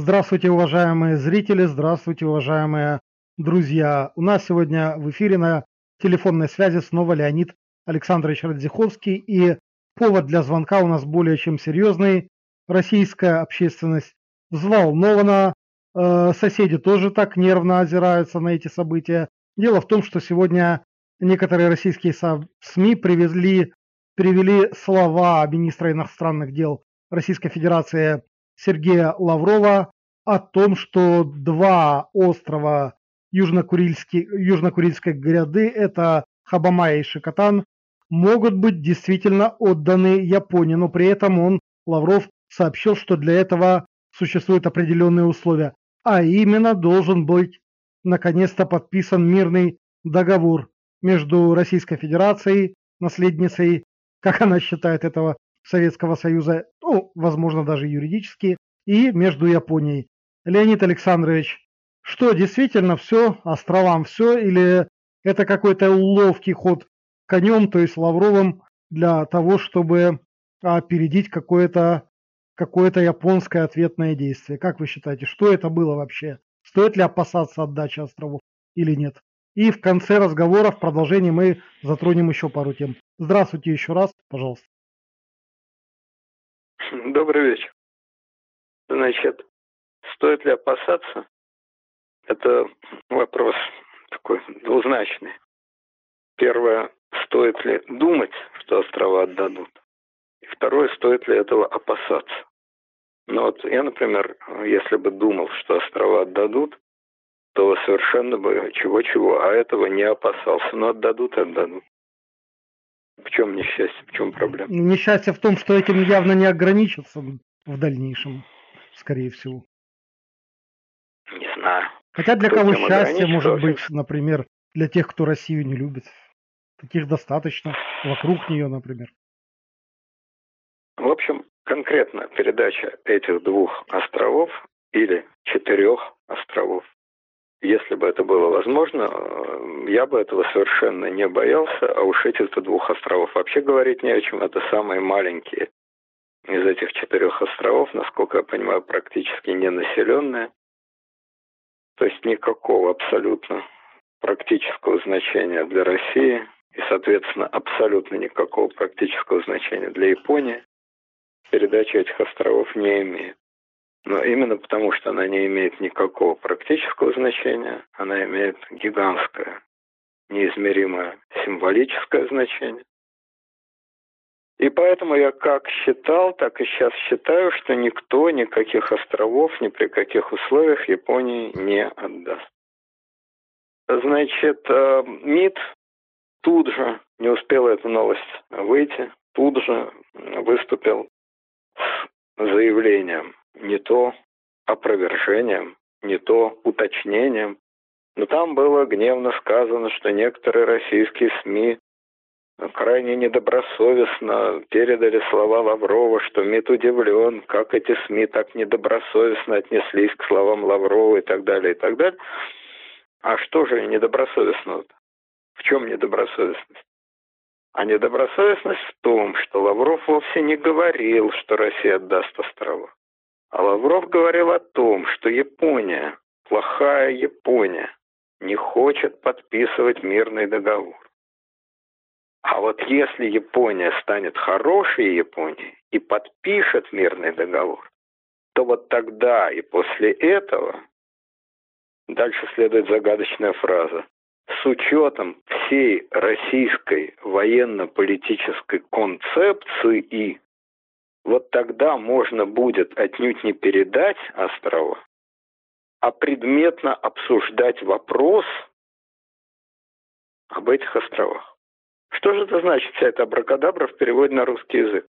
Здравствуйте, уважаемые зрители, здравствуйте, уважаемые друзья. У нас сегодня в эфире на телефонной связи снова Леонид Александрович Радзиховский. И повод для звонка у нас более чем серьезный. Российская общественность взволнована, э, соседи тоже так нервно озираются на эти события. Дело в том, что сегодня некоторые российские СМИ привезли, привели слова министра иностранных дел Российской Федерации Сергея Лаврова о том, что два острова Южно-Курильской гряды, это Хабамая и Шикотан, могут быть действительно отданы Японии, но при этом он, Лавров, сообщил, что для этого существуют определенные условия, а именно должен быть наконец-то подписан мирный договор между Российской Федерацией, наследницей, как она считает этого Советского Союза, ну, возможно, даже юридически, и между Японией. Леонид Александрович, что действительно все, островам все, или это какой-то ловкий ход конем, то есть Лавровым, для того, чтобы опередить какое-то какое японское ответное действие. Как вы считаете, что это было вообще? Стоит ли опасаться отдачи островов или нет? И в конце разговора, в продолжении мы затронем еще пару тем. Здравствуйте еще раз, пожалуйста. Добрый вечер. Значит, стоит ли опасаться? Это вопрос такой двузначный. Первое, стоит ли думать, что острова отдадут? И второе, стоит ли этого опасаться? Ну вот я, например, если бы думал, что острова отдадут, то совершенно бы чего-чего, а этого не опасался. Но отдадут отдадут. В чем несчастье, в чем проблема? Несчастье в том, что этим явно не ограничатся в дальнейшем, скорее всего. Не знаю. Хотя для кто кого счастье может быть, например, для тех, кто Россию не любит. Таких достаточно. Вокруг нее, например. В общем, конкретно передача этих двух островов или четырех островов если бы это было возможно, э, я бы этого совершенно не боялся, а уж этих-то двух островов вообще говорить не о чем. Это самые маленькие из этих четырех островов, насколько я понимаю, практически ненаселенные. То есть никакого абсолютно практического значения для России и, соответственно, абсолютно никакого практического значения для Японии передача этих островов не имеет. Но именно потому, что она не имеет никакого практического значения, она имеет гигантское, неизмеримое символическое значение. И поэтому я как считал, так и сейчас считаю, что никто никаких островов ни при каких условиях Японии не отдаст. Значит, э, МИД тут же, не успела эта новость выйти, тут же выступил с заявлением не то опровержением, не то уточнением. Но там было гневно сказано, что некоторые российские СМИ крайне недобросовестно передали слова Лаврова, что МИД удивлен, как эти СМИ так недобросовестно отнеслись к словам Лаврова и так далее, и так далее. А что же недобросовестно? В чем недобросовестность? А недобросовестность в том, что Лавров вовсе не говорил, что Россия отдаст острова. А Лавров говорил о том, что Япония, плохая Япония, не хочет подписывать мирный договор. А вот если Япония станет хорошей Японией и подпишет мирный договор, то вот тогда и после этого дальше следует загадочная фраза. С учетом всей российской военно-политической концепции вот тогда можно будет отнюдь не передать острова, а предметно обсуждать вопрос об этих островах. Что же это значит, вся эта абракадабра в переводе на русский язык?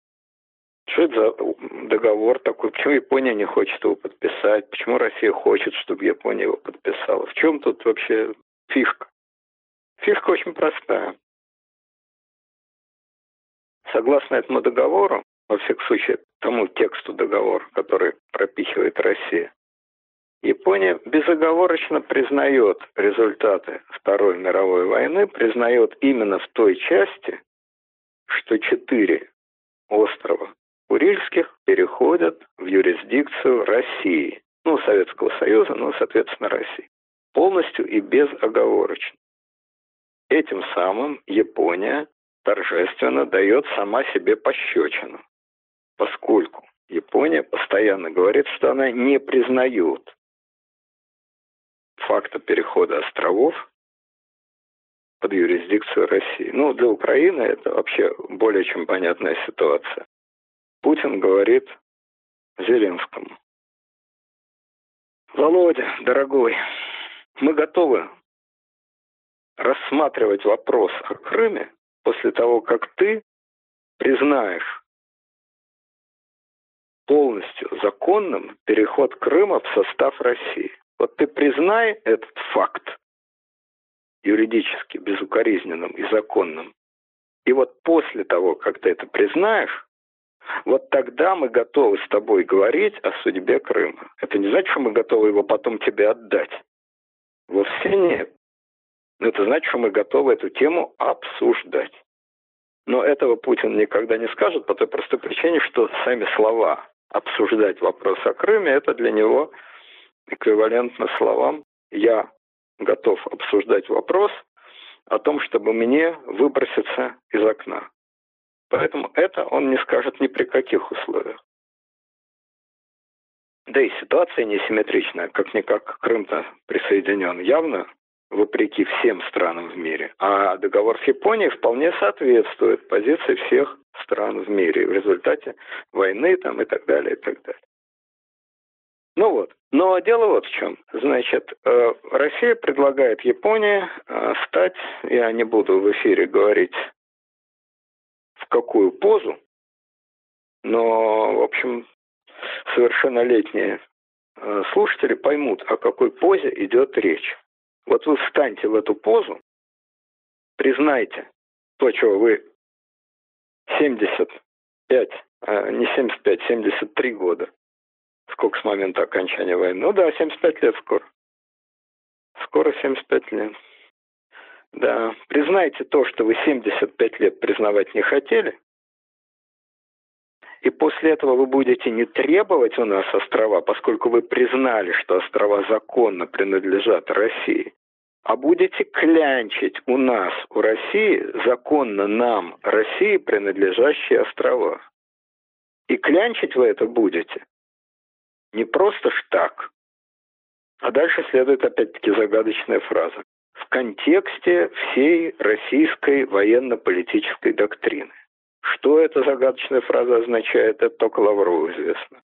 Что это за договор такой? Почему Япония не хочет его подписать? Почему Россия хочет, чтобы Япония его подписала? В чем тут вообще фишка? Фишка очень простая. Согласно этому договору, во всяком случае, тому тексту договора, который пропихивает Россия. Япония безоговорочно признает результаты Второй мировой войны, признает именно в той части, что четыре острова Курильских переходят в юрисдикцию России. ну, Советского Союза, ну, соответственно, России. Полностью и безоговорочно. Этим самым Япония торжественно дает сама себе пощечину, поскольку Япония постоянно говорит, что она не признает факта перехода островов под юрисдикцию России. Ну, для Украины это вообще более чем понятная ситуация. Путин говорит Зеленскому. Володя, дорогой, мы готовы рассматривать вопрос о Крыме после того, как ты признаешь полностью законным переход Крыма в состав России. Вот ты признай этот факт юридически безукоризненным и законным. И вот после того, как ты это признаешь, вот тогда мы готовы с тобой говорить о судьбе Крыма. Это не значит, что мы готовы его потом тебе отдать. Вовсе нет. Это значит, что мы готовы эту тему обсуждать. Но этого Путин никогда не скажет по той простой причине, что сами слова обсуждать вопрос о Крыме, это для него эквивалентно словам «я готов обсуждать вопрос о том, чтобы мне выброситься из окна». Поэтому это он не скажет ни при каких условиях. Да и ситуация несимметричная. Как-никак Крым-то присоединен явно вопреки всем странам в мире. А договор с Японией вполне соответствует позиции всех стран в мире в результате войны там и так далее, и так далее. Ну вот. Но дело вот в чем. Значит, э, Россия предлагает Японии э, стать, я не буду в эфире говорить, в какую позу, но, в общем, совершеннолетние э, слушатели поймут, о какой позе идет речь. Вот вы встаньте в эту позу, признайте то, чего вы 75, а не 75, 73 года. Сколько с момента окончания войны? Ну да, 75 лет скоро. Скоро 75 лет. Да, признайте то, что вы 75 лет признавать не хотели, и после этого вы будете не требовать у нас острова, поскольку вы признали, что острова законно принадлежат России, а будете клянчить у нас, у России, законно нам, России, принадлежащие острова. И клянчить вы это будете не просто ж так. А дальше следует опять-таки загадочная фраза. В контексте всей российской военно-политической доктрины. Что эта загадочная фраза означает, это только Лаврову известно.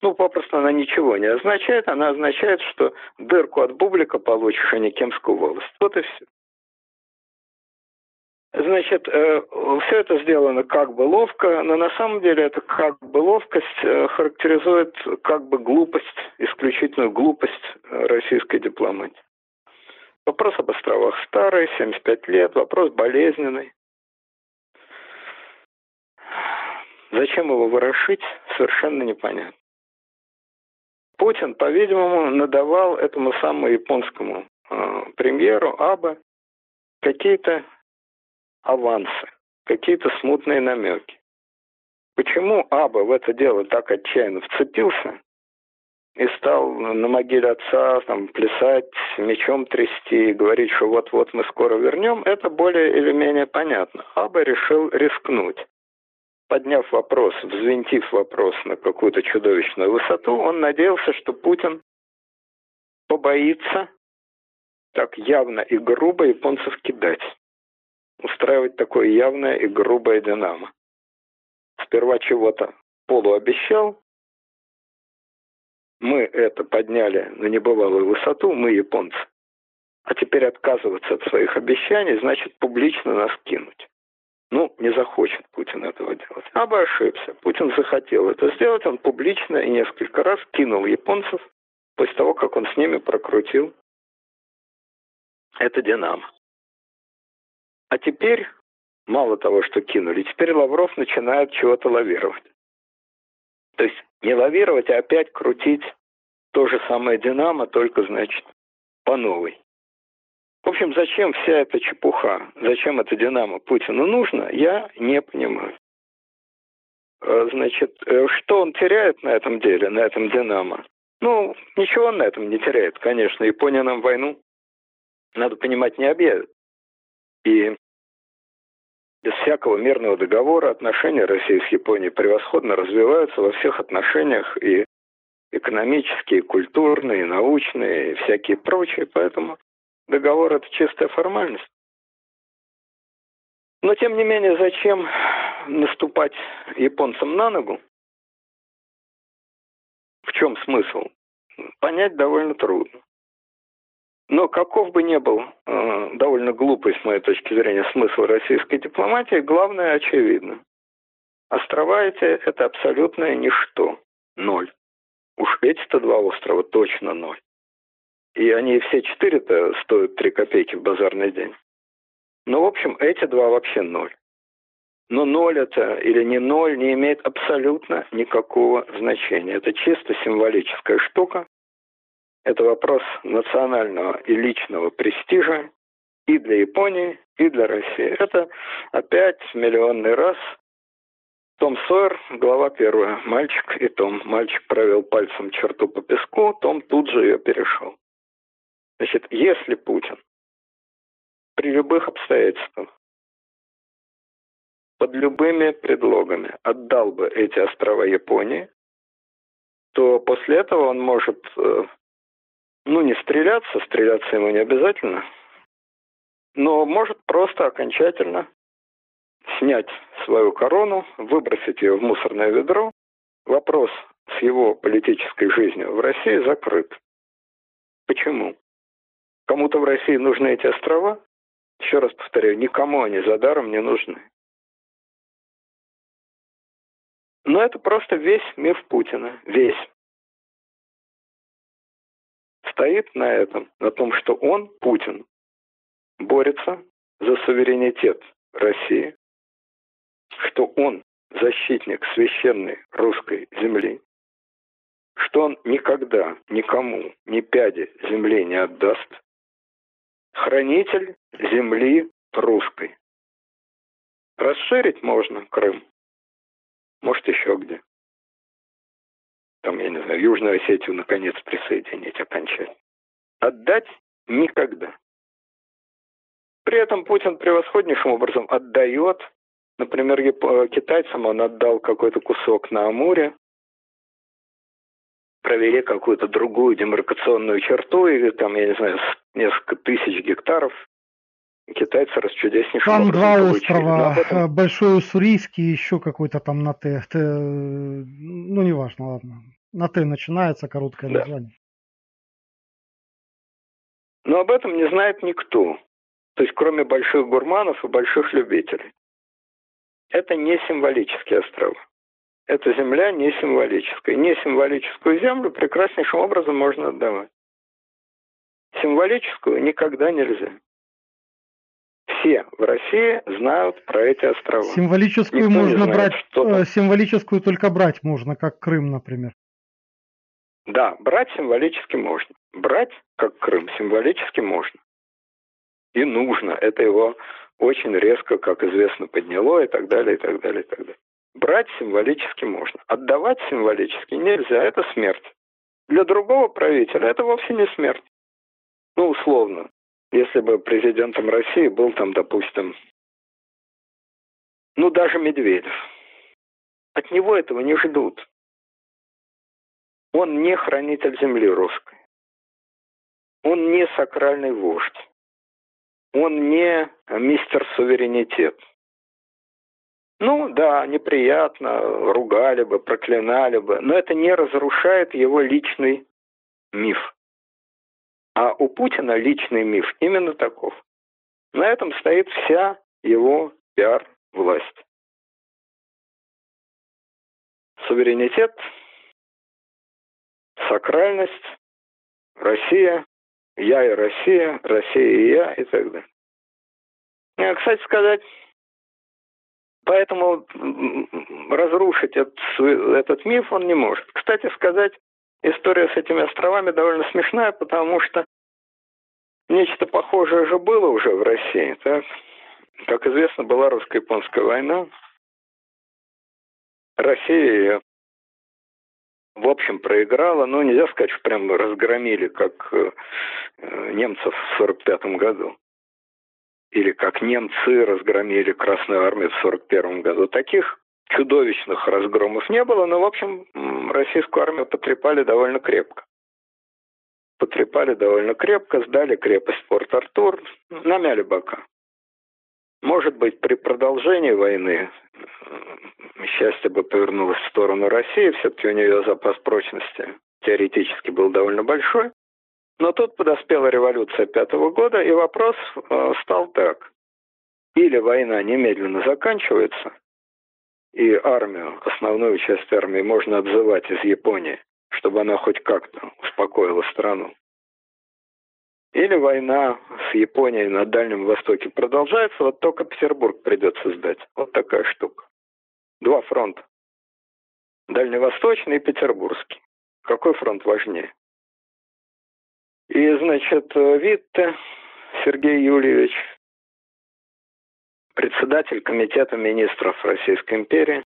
Ну, попросту она ничего не означает. Она означает, что дырку от бублика получишь, а не кемскую волость. Вот и все. Значит, э, все это сделано как бы ловко, но на самом деле это как бы ловкость э, характеризует как бы глупость, исключительную глупость э, российской дипломатии. Вопрос об островах старый, 75 лет, вопрос болезненный. Зачем его ворошить, совершенно непонятно. Путин, по-видимому, надавал этому самому японскому э, премьеру Абе какие-то авансы, какие-то смутные намеки. Почему Аба в это дело так отчаянно вцепился и стал на могиле отца там, плясать, мечом трясти и говорить, что вот-вот мы скоро вернем, это более или менее понятно. Аба решил рискнуть подняв вопрос, взвинтив вопрос на какую-то чудовищную высоту, он надеялся, что Путин побоится так явно и грубо японцев кидать. Устраивать такое явное и грубое динамо. Сперва чего-то полуобещал, мы это подняли на небывалую высоту, мы японцы. А теперь отказываться от своих обещаний значит публично нас кинуть. Ну, не захочет Путин этого делать. А ошибся. Путин захотел это сделать, он публично и несколько раз кинул японцев после того, как он с ними прокрутил это «Динамо». А теперь, мало того, что кинули, теперь Лавров начинает чего-то лавировать. То есть не лавировать, а опять крутить то же самое «Динамо», только, значит, по новой. В общем, зачем вся эта чепуха, зачем это «Динамо» Путину нужно, я не понимаю. Э, значит, э, что он теряет на этом деле, на этом «Динамо»? Ну, ничего он на этом не теряет, конечно. Япония нам войну, надо понимать, не объявит. И без всякого мирного договора отношения России с Японией превосходно развиваются во всех отношениях и экономические, и культурные, и научные, и всякие прочие. Поэтому договор – это чистая формальность. Но, тем не менее, зачем наступать японцам на ногу? В чем смысл? Понять довольно трудно. Но каков бы ни был э, довольно глупый, с моей точки зрения, смысл российской дипломатии, главное очевидно. Острова эти – это абсолютное ничто. Ноль. Уж эти-то два острова точно ноль. И они все четыре-то стоят три копейки в базарный день. Ну, в общем, эти два вообще ноль. Но ноль это или не ноль не имеет абсолютно никакого значения. Это чисто символическая штука, это вопрос национального и личного престижа и для Японии, и для России. Это опять миллионный раз том Сойер, глава первая. Мальчик и Том. Мальчик провел пальцем черту по песку, Том тут же ее перешел. Значит, если Путин при любых обстоятельствах, под любыми предлогами отдал бы эти острова Японии, то после этого он может э, ну, не стреляться, стреляться ему не обязательно, но может просто окончательно снять свою корону, выбросить ее в мусорное ведро. Вопрос с его политической жизнью в России закрыт. Почему? Кому-то в России нужны эти острова? Еще раз повторяю, никому они за даром не нужны. Но это просто весь миф Путина. Весь стоит на этом, на том, что он, Путин, борется за суверенитет России, что он защитник священной русской земли, что он никогда никому ни пяди земли не отдаст, хранитель земли русской. Расширить можно Крым, может еще где там, я не знаю, Южную Осетию наконец присоединить окончательно. Отдать никогда. При этом Путин превосходнейшим образом отдает, например, китайцам он отдал какой-то кусок на Амуре, провели какую-то другую демаркационную черту, и там, я не знаю, несколько тысяч гектаров китайцы расчудеснейшим Там два острова, этом... Э, Большой Уссурийский и еще какой-то там на Т. Т. Ну, неважно, ладно. На Т начинается короткое да. название. Но об этом не знает никто. То есть кроме больших гурманов и больших любителей. Это не символические острова. Эта земля не символическая. Не символическую землю прекраснейшим образом можно отдавать. Символическую никогда нельзя. Все в России знают про эти острова. Символическую Никто можно знает, брать, что символическую только брать можно, как Крым, например. Да, брать символически можно. Брать, как Крым, символически можно. И нужно. Это его очень резко, как известно, подняло и так далее, и так далее, и так далее. Брать символически можно. Отдавать символически нельзя. Это смерть. Для другого правителя это вовсе не смерть. Ну, условно. Если бы президентом России был там, допустим, ну, даже Медведев. От него этого не ждут. Он не хранитель земли русской. Он не сакральный вождь. Он не мистер суверенитет. Ну да, неприятно, ругали бы, проклинали бы, но это не разрушает его личный миф. А у Путина личный миф именно таков. На этом стоит вся его пиар-власть. Суверенитет сакральность, Россия, я и Россия, Россия и я и так далее. А, кстати сказать, поэтому разрушить этот, этот миф он не может. Кстати сказать, история с этими островами довольно смешная, потому что нечто похожее же было уже в России. Так? Как известно, была русско-японская война. Россия ее в общем, проиграла. Ну, нельзя сказать, что прям разгромили, как э, немцев в 45 году. Или как немцы разгромили Красную Армию в 41 году. Таких чудовищных разгромов не было, но, в общем, российскую армию потрепали довольно крепко. Потрепали довольно крепко, сдали крепость Порт-Артур, намяли бока. Может быть, при продолжении войны счастье бы повернулось в сторону России, все-таки у нее запас прочности теоретически был довольно большой. Но тут подоспела революция пятого года, и вопрос э, стал так. Или война немедленно заканчивается, и армию, основную часть армии можно отзывать из Японии, чтобы она хоть как-то успокоила страну. Или война с Японией на Дальнем Востоке продолжается, вот только Петербург придется сдать. Вот такая штука. Два фронта. Дальневосточный и Петербургский. Какой фронт важнее? И, значит, Витте Сергей Юльевич, председатель Комитета министров Российской империи,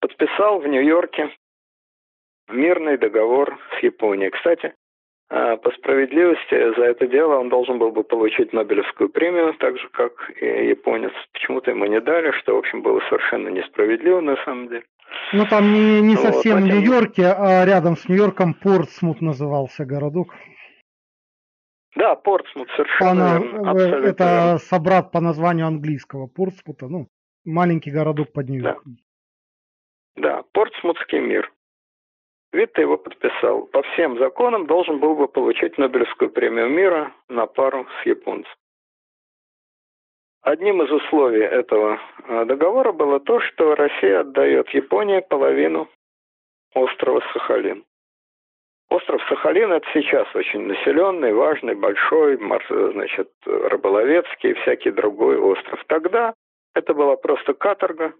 подписал в Нью-Йорке мирный договор с Японией. Кстати, а, по справедливости за это дело он должен был бы получить Нобелевскую премию, так же, как и японец. Почему-то ему не дали, что, в общем, было совершенно несправедливо на самом деле. Ну, там не, не совсем вот, в Нью-Йорке, а рядом с Нью-Йорком Портсмут назывался городок. Да, Портсмут, совершенно Она, верно, Это собрат по названию английского Портсмута, ну, маленький городок под Нью-Йорком. Да. да, Портсмутский мир. Витте его подписал. По всем законам должен был бы получить Нобелевскую премию мира на пару с японцем. Одним из условий этого э, договора было то, что Россия отдает Японии половину острова Сахалин. Остров Сахалин это сейчас очень населенный, важный, большой, значит, рыболовецкий и всякий другой остров. Тогда это была просто каторга,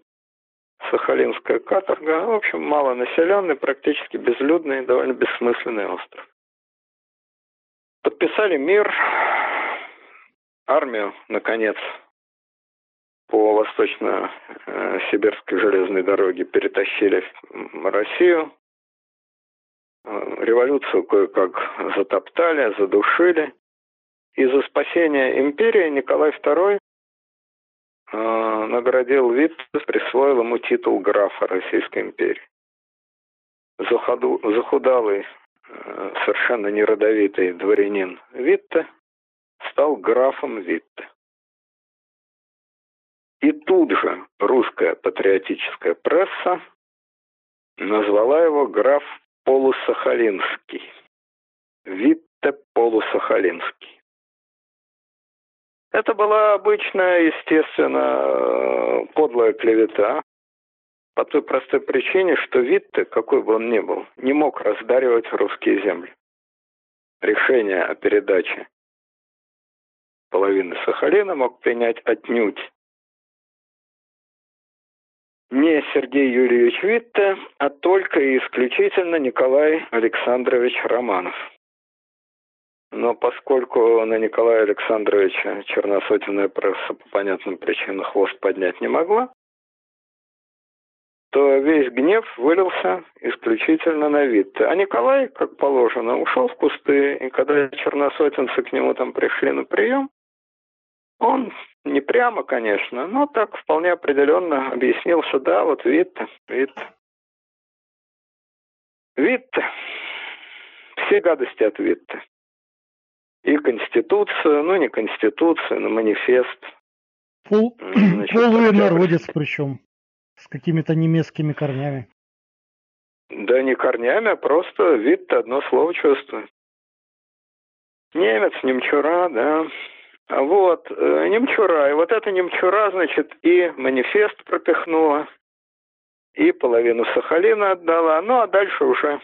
Сахалинская каторга. В общем, малонаселенный, практически безлюдный, довольно бессмысленный остров. Подписали мир. Армию, наконец, по восточно-сибирской железной дороге перетащили в Россию. Революцию кое-как затоптали, задушили. И за спасение империи Николай II э, наградил Витте, присвоил ему титул графа Российской империи. Заходу, захудалый, э, совершенно неродовитый дворянин Витте стал графом Витте. И тут же русская патриотическая пресса назвала его граф Полусахалинский. Витте Полусахалинский. Это была обычная, естественно, подлая клевета. По той простой причине, что Витте, какой бы он ни был, не мог раздаривать русские земли. Решение о передаче половины Сахалина мог принять отнюдь не Сергей Юрьевич Витте, а только и исключительно Николай Александрович Романов. Но поскольку на Николая Александровича черносотенная пресса по понятным причинам хвост поднять не могла, то весь гнев вылился исключительно на Витте. А Николай, как положено, ушел в кусты, и когда черносотенцы к нему там пришли на прием, он не прямо, конечно, но так вполне определенно объяснил, что да, вот Витте, Витте. Витте. Все гадости от Витте. И Конституция, ну не Конституция, но манифест. Пол, Значит, полный народец причем, с какими-то немецкими корнями. Да не корнями, а просто вид одно слово чувствует. Немец, немчура, да. Вот, э, немчура. И вот эта немчура, значит, и манифест пропихнула, и половину Сахалина отдала. Ну, а дальше уже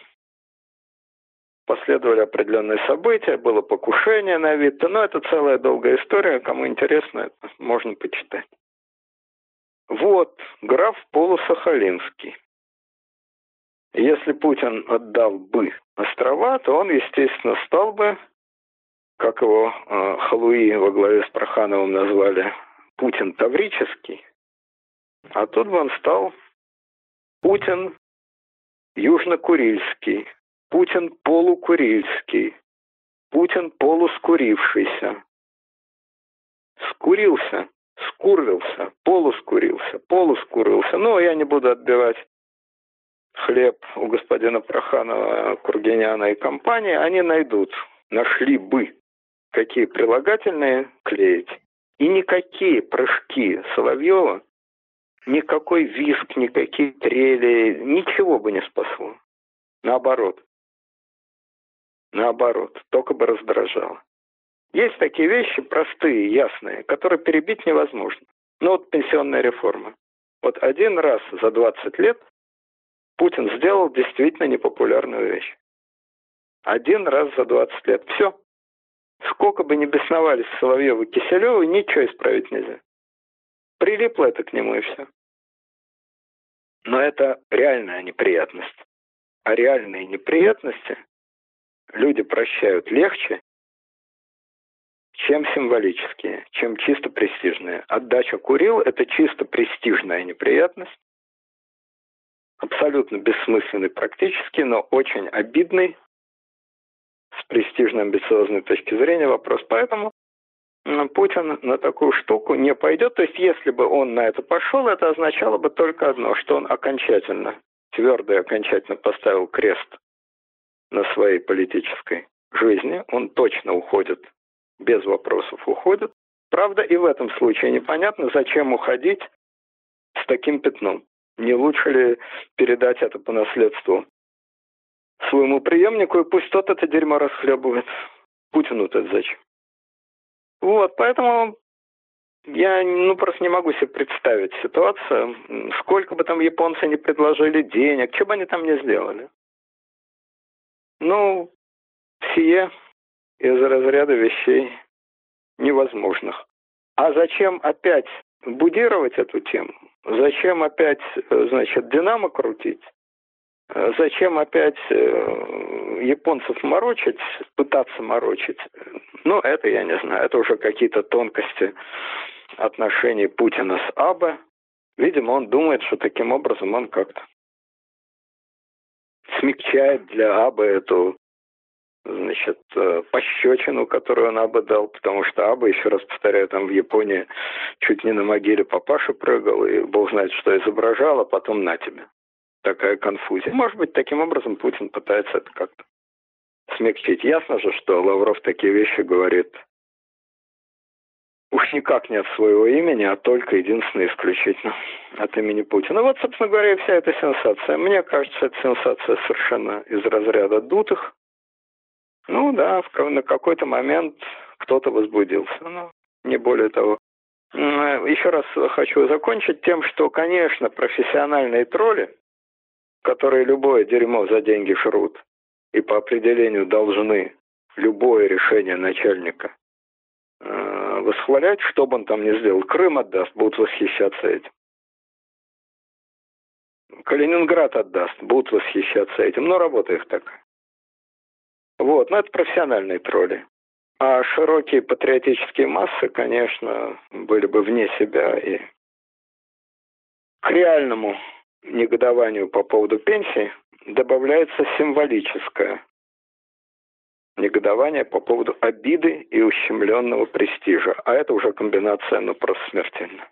последовали определенные события, было покушение на Витте, но это целая долгая история, кому интересно, это можно почитать. Вот, граф Полусахалинский. Если Путин отдал бы острова, то он, естественно, стал бы, как его э, Халуи во главе с Прохановым назвали, Путин Таврический. А тут он стал Путин Южно-Курильский, Путин полукурильский, Путин полускурившийся. Скурился, скурился, полускурился, полускурился. Но я не буду отбивать хлеб у господина Проханова, Кургиняна и компании. Они найдут, нашли бы, какие прилагательные клеить. И никакие прыжки Соловьева, никакой виск, никакие трели, ничего бы не спасло. Наоборот. Наоборот, только бы раздражало. Есть такие вещи простые, ясные, которые перебить невозможно. Ну вот пенсионная реформа. Вот один раз за 20 лет Путин сделал действительно непопулярную вещь. Один раз за 20 лет. Все. Сколько бы ни бесновались Соловьевы и Киселевы, ничего исправить нельзя. Прилипло это к нему и все. Но это реальная неприятность. А реальные неприятности люди прощают легче, чем символические, чем чисто престижные. Отдача Курил – это чисто престижная неприятность, абсолютно бессмысленный практически, но очень обидный с престижной амбициозной точки зрения вопрос. Поэтому Путин на такую штуку не пойдет. То есть, если бы он на это пошел, это означало бы только одно, что он окончательно, твердо и окончательно поставил крест на своей политической жизни. Он точно уходит, без вопросов уходит. Правда, и в этом случае непонятно, зачем уходить с таким пятном. Не лучше ли передать это по наследству своему преемнику, и пусть тот это дерьмо расхлебывает. Путину-то зачем? Вот, поэтому я ну, просто не могу себе представить ситуацию, сколько бы там японцы не предложили денег, что бы они там не сделали. Ну, сие из разряда вещей невозможных. А зачем опять будировать эту тему? Зачем опять, значит, динамо крутить? Зачем опять э, японцев морочить, пытаться морочить? Ну, это я не знаю. Это уже какие-то тонкости отношений Путина с Абе. Видимо, он думает, что таким образом он как-то смягчает для Абы эту значит, э, пощечину, которую он Аба дал, потому что Аба, еще раз повторяю, там в Японии чуть не на могиле папаши прыгал, и бог знает, что изображал, а потом на тебе такая конфузия. Может быть, таким образом Путин пытается это как-то смягчить. Ясно же, что Лавров такие вещи говорит уж никак не от своего имени, а только единственно исключительно от имени Путина. Вот, собственно говоря, вся эта сенсация. Мне кажется, эта сенсация совершенно из разряда дутых. Ну да, на какой-то момент кто-то возбудился, но не более того. Еще раз хочу закончить тем, что, конечно, профессиональные тролли, которые любое дерьмо за деньги шрут и по определению должны любое решение начальника э, восхвалять, что бы он там ни сделал. Крым отдаст, будут восхищаться этим. Калининград отдаст, будут восхищаться этим. Но работа их такая. Вот, но это профессиональные тролли. А широкие патриотические массы, конечно, были бы вне себя и к реальному негодованию по поводу пенсии добавляется символическое негодование по поводу обиды и ущемленного престижа. А это уже комбинация, ну, просто смертельна.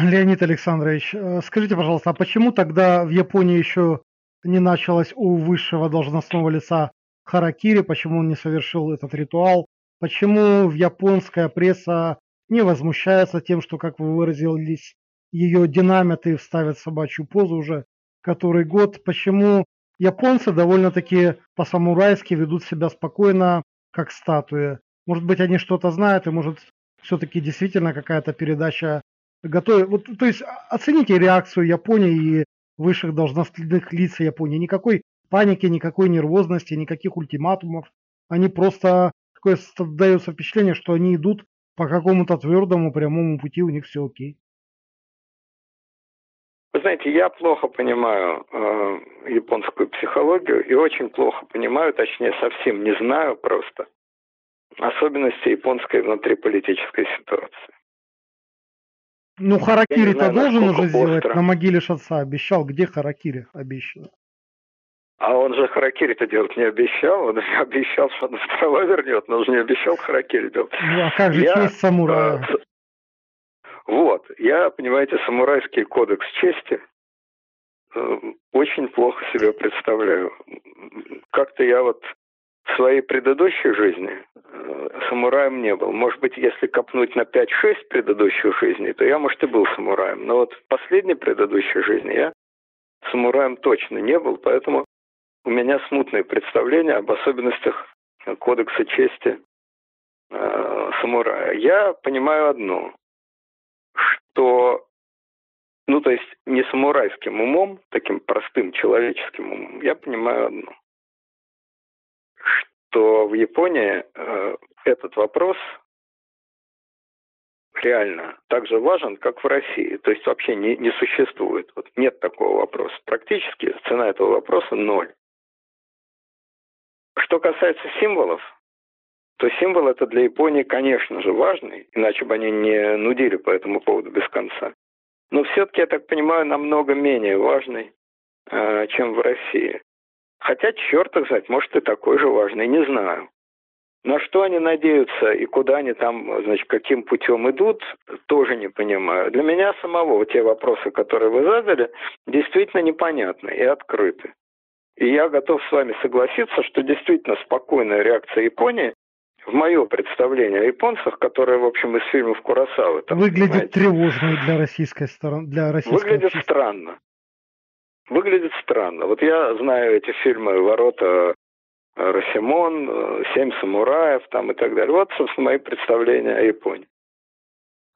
Леонид Александрович, э, скажите, пожалуйста, а почему тогда в Японии еще не началось у высшего должностного лица Харакири, почему он не совершил этот ритуал, почему в японская пресса не возмущается тем, что, как вы выразились, ее динамят и вставят собачью позу уже который год. Почему японцы довольно-таки по-самурайски ведут себя спокойно, как статуи? Может быть, они что-то знают, и может все-таки действительно какая-то передача готовит. Вот, то есть оцените реакцию Японии и высших должностных лиц Японии. Никакой паники, никакой нервозности, никаких ультиматумов. Они просто такое создается впечатление, что они идут по какому-то твердому прямому пути, у них все окей. Вы знаете, я плохо понимаю э, японскую психологию и очень плохо понимаю, точнее совсем не знаю просто особенности японской внутриполитической ситуации. Ну, Харакири-то должен уже сделать на могиле Шаца. Обещал. Где Харакири обещал? А он же Харакири-то делать не обещал. Он обещал, что он острова вернет, но он же не обещал Харакири делать. Ну, а как же я, честь самурая? Э, вот. Я, понимаете, самурайский кодекс чести э, очень плохо себе представляю. Как-то я вот в своей предыдущей жизни э, самураем не был. Может быть, если копнуть на 5-6 предыдущих жизней, то я, может, и был самураем. Но вот в последней предыдущей жизни я самураем точно не был, поэтому у меня смутное представление об особенностях кодекса чести э, самурая. Я понимаю одно, что, ну, то есть не самурайским умом, таким простым человеческим умом, я понимаю одно, что в Японии э, этот вопрос реально так же важен, как в России. То есть вообще не, не существует. Вот нет такого вопроса. Практически цена этого вопроса ноль. Что касается символов, то символ это для Японии, конечно же, важный, иначе бы они не нудили по этому поводу без конца. Но все-таки, я так понимаю, намного менее важный, э, чем в России. Хотя, черт их знает, может и такой же важный, не знаю. На что они надеются и куда они там, значит, каким путем идут, тоже не понимаю. Для меня самого те вопросы, которые вы задали, действительно непонятны и открыты. И я готов с вами согласиться, что действительно спокойная реакция Японии в мое представление о японцах, которые, в общем, из фильмов Курасавы. Выглядит понимаете, тревожно для российской стороны. Для российской выглядит общества. странно выглядит странно. Вот я знаю эти фильмы «Ворота э, Росимон», э, «Семь самураев» там и так далее. Вот, собственно, мои представления о Японии.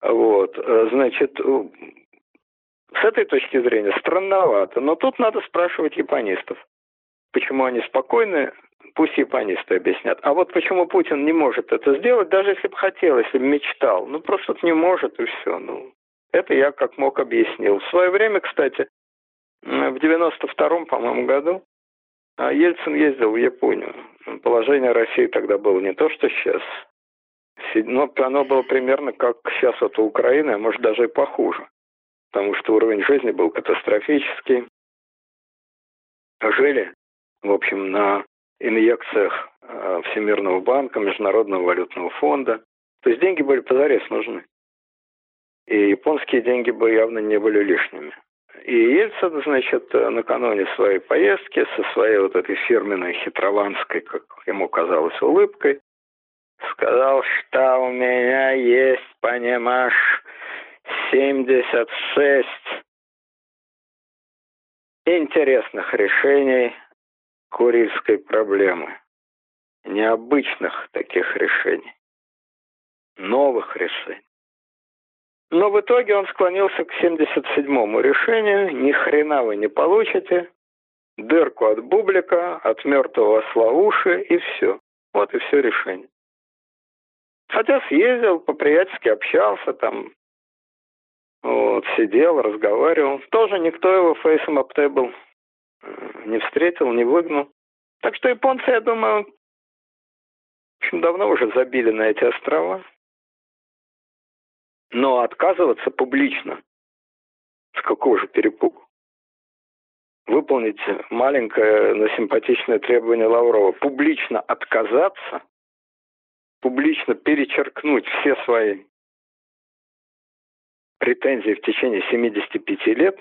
Вот, э, значит, с этой точки зрения странновато. Но тут надо спрашивать японистов. Почему они спокойны, пусть японисты объяснят. А вот почему Путин не может это сделать, даже если бы хотел, если бы мечтал. Ну, просто не может, и все. Ну, это я как мог объяснил. В свое время, кстати, в 92-м, по-моему, году а Ельцин ездил в Японию. Положение России тогда было не то, что сейчас. Но оно было примерно как сейчас вот у Украины, а может даже и похуже. Потому что уровень жизни был катастрофический. Жили, в общем, на инъекциях а, Всемирного банка, Международного валютного фонда. То есть деньги были позарез нужны. И японские деньги бы явно не были лишними. И Ельцин, значит, накануне своей поездки со своей вот этой фирменной хитрованской, как ему казалось, улыбкой, сказал, что у меня есть, понимаешь, 76 интересных решений курильской проблемы. Необычных таких решений. Новых решений. Но в итоге он склонился к 77-му решению. Ни хрена вы не получите. Дырку от бублика, от мертвого осла уши и все. Вот и все решение. Хотя съездил, по-приятельски общался там, вот, сидел, разговаривал. Тоже никто его фейсом аптебл не встретил, не выгнал. Так что японцы, я думаю, очень давно уже забили на эти острова. Но отказываться публично с какого же перепугу? Выполнить маленькое, но симпатичное требование Лаврова. Публично отказаться, публично перечеркнуть все свои претензии в течение 75 лет,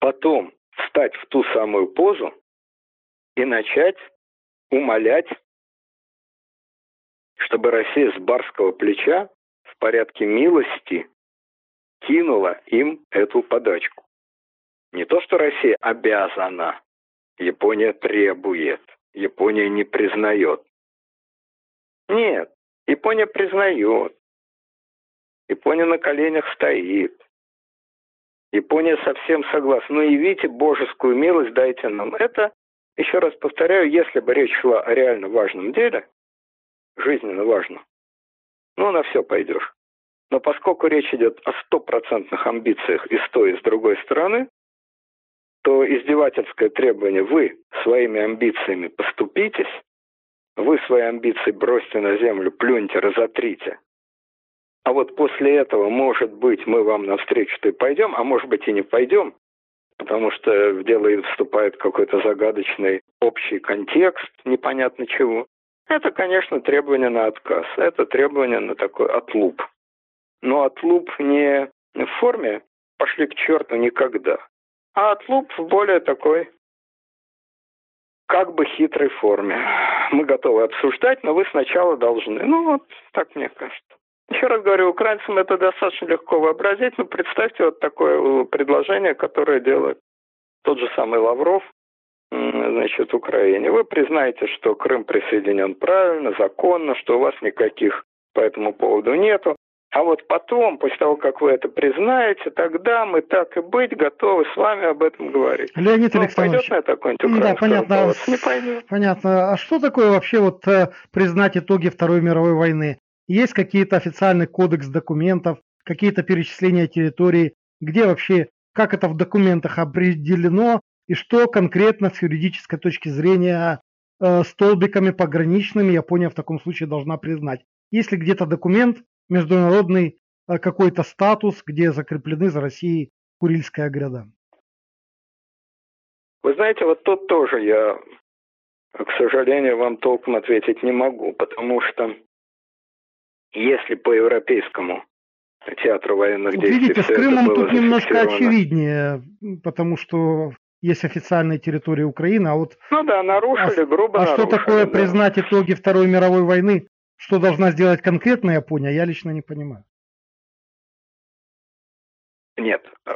потом встать в ту самую позу и начать умолять чтобы Россия с барского плеча в порядке милости кинула им эту подачку. Не то, что Россия обязана, Япония требует, Япония не признает. Нет, Япония признает. Япония на коленях стоит. Япония совсем согласна. Ну, явите божескую милость, дайте нам. Это, еще раз повторяю, если бы речь шла о реально важном деле, жизненно важно. Ну, на все пойдешь. Но поскольку речь идет о стопроцентных амбициях и с той, и с другой стороны, то издевательское требование «вы своими амбициями поступитесь», «вы свои амбиции бросьте на землю, плюньте, разотрите», а вот после этого, может быть, мы вам навстречу-то и пойдем, а может быть и не пойдем, потому что в дело вступает какой-то загадочный общий контекст, непонятно чего. Это, конечно, требование на отказ. Это требование на такой отлуп. Но отлуп не в форме «пошли к черту никогда», а отлуп в более такой как бы хитрой форме. Мы готовы обсуждать, но вы сначала должны. Ну вот, так мне кажется. Еще раз говорю, украинцам это достаточно легко вообразить, но представьте вот такое предложение, которое делает тот же самый Лавров, значит, Украине. Вы признаете, что Крым присоединен правильно, законно, что у вас никаких по этому поводу нету. А вот потом, после того, как вы это признаете, тогда мы так и быть готовы с вами об этом говорить. Леонид ну, Александрович, пойдет на это какой-нибудь да, понятно, Не пойдет. Понятно. А что такое вообще вот э, признать итоги Второй мировой войны? Есть какие-то официальный кодекс документов, какие-то перечисления территорий, где вообще, как это в документах определено, и что конкретно с юридической точки зрения э, столбиками пограничными Япония в таком случае должна признать. Есть ли где-то документ, международный э, какой-то статус, где закреплены за Россией Курильская гряда? Вы знаете, вот тут тоже я, к сожалению, вам толком ответить не могу, потому что если по европейскому театру военных вот действий... Видите, с Крымом тут немножко очевиднее, потому что есть официальные территории Украины, а вот... Ну да, нарушили, а, грубо А нарушили, что такое да. признать итоги Второй мировой войны? Что должна сделать конкретно Япония, я лично не понимаю. Нет. Э,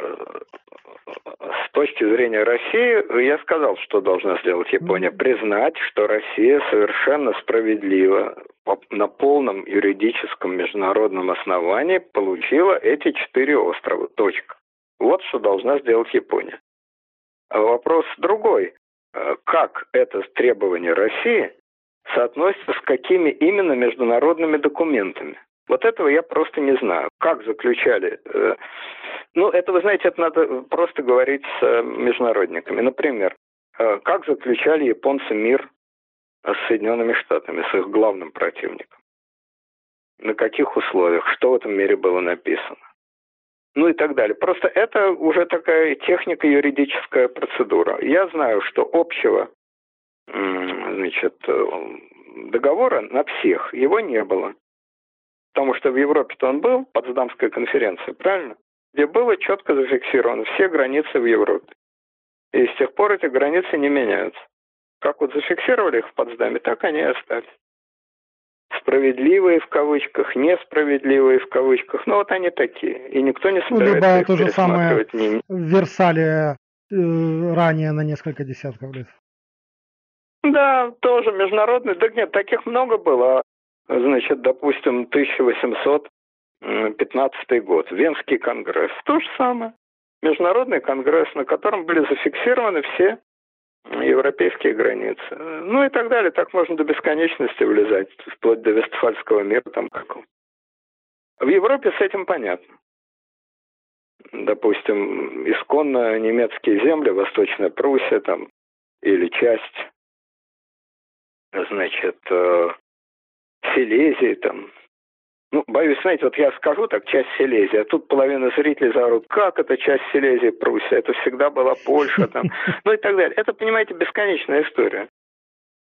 с точки зрения России, я сказал, что должна сделать Япония. Признать, что Россия совершенно справедливо на полном юридическом международном основании получила эти четыре острова. Точка. Вот что должна сделать Япония. А вопрос другой. Э, как это требование России соотносится с какими именно международными документами? Вот этого я просто не знаю. Как заключали? Э, ну, это, вы знаете, это надо просто говорить с э, международниками. Например, как заключали японцы мир с Соединенными Штатами, с их главным противником? На каких условиях? Что в этом мире было написано? ну и так далее. Просто это уже такая техника юридическая процедура. Я знаю, что общего значит, э, договора на всех его не было. Потому что в Европе-то он был, Потсдамская конференция, правильно? Где было четко зафиксировано все границы в Европе. И с тех пор эти границы не меняются. Как вот зафиксировали их в Потсдаме, так они и остались справедливые в кавычках, несправедливые в кавычках. Ну вот они такие. И никто не ну, собирается ну, их то же самое не... в Версале э, ранее на несколько десятков лет. Да, тоже международный. Да нет, таких много было. Значит, допустим, 1815 год, Венский конгресс. То же самое. Международный конгресс, на котором были зафиксированы все европейские границы. Ну и так далее. Так можно до бесконечности влезать, вплоть до Вестфальского мира там какого. В Европе с этим понятно. Допустим, исконно немецкие земли, Восточная Пруссия там, или часть, значит, э, Силезии там, ну, боюсь, знаете, вот я скажу так, часть Силезии, а тут половина зрителей заорут, как это часть Силезии Пруссия, это всегда была Польша там, ну и так далее. Это, понимаете, бесконечная история.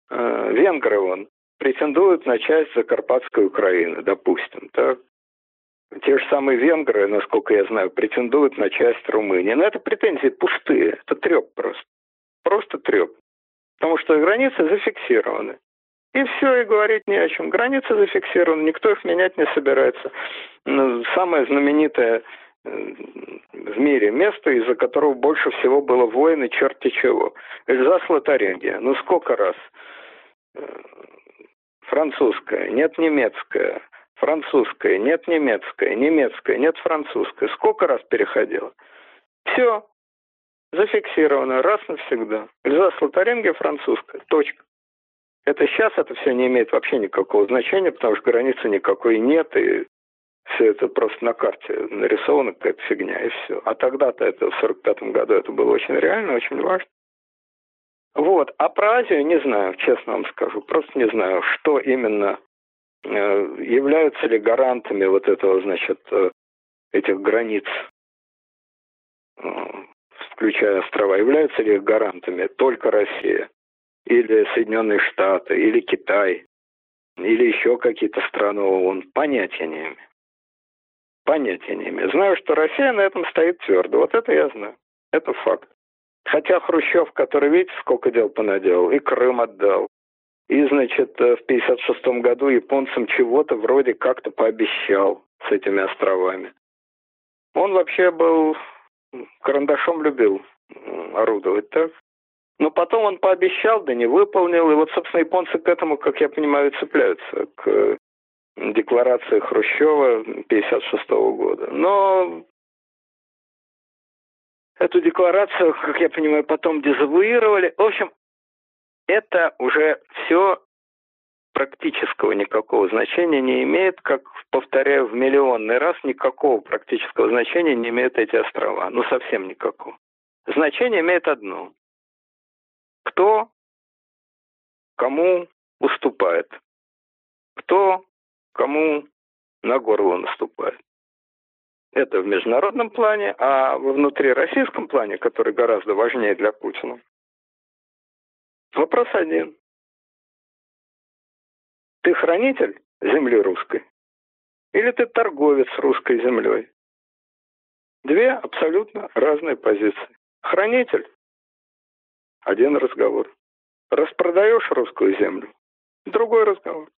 Э, венгры, он, претендуют на часть Закарпатской Украины, допустим, так? Те же самые венгры, насколько я знаю, претендуют на часть Румынии. Но это претензии пустые, это треп просто. Просто треп. Потому что границы зафиксированы. И все, и говорить не о чем. Границы зафиксированы, никто их менять не собирается. Самое знаменитое э, в мире место, из-за которого больше всего было войн и черти чего. Эльзас Лотарингия. Ну сколько раз? Э, французская, нет немецкая. Французская, нет немецкая. Немецкая, нет французская. Сколько раз переходила? Все. Зафиксировано раз навсегда. Эльзас Лотарингия французская. Точка. Это сейчас это все не имеет вообще никакого значения, потому что границы никакой нет, и все это просто на карте нарисовано, какая-то фигня, и все. А тогда-то это в сорок пятом году это было очень реально, очень важно. Вот. А про Азию не знаю, честно вам скажу. Просто не знаю, что именно являются ли гарантами вот этого, значит, этих границ, включая острова, являются ли их гарантами только Россия или Соединенные Штаты, или Китай, или еще какие-то страны ООН, понятия не имею. Понятия не имею. Знаю, что Россия на этом стоит твердо. Вот это я знаю. Это факт. Хотя Хрущев, который, видите, сколько дел понаделал, и Крым отдал, и, значит, в 56 году японцам чего-то вроде как-то пообещал с этими островами. Он вообще был карандашом любил орудовать, так? Но потом он пообещал, да не выполнил. И вот, собственно, японцы к этому, как я понимаю, цепляются, к декларации Хрущева 1956 года. Но эту декларацию, как я понимаю, потом дезавуировали. В общем, это уже все практического никакого значения не имеет, как, повторяю, в миллионный раз никакого практического значения не имеют эти острова. Ну, совсем никакого. Значение имеет одно. Кто кому уступает? Кто кому на горло наступает? Это в международном плане, а во внутрироссийском плане, который гораздо важнее для Путина, вопрос один. Ты хранитель земли русской? Или ты торговец русской землей? Две абсолютно разные позиции. Хранитель – один разговор. Распродаешь русскую землю – другой разговор.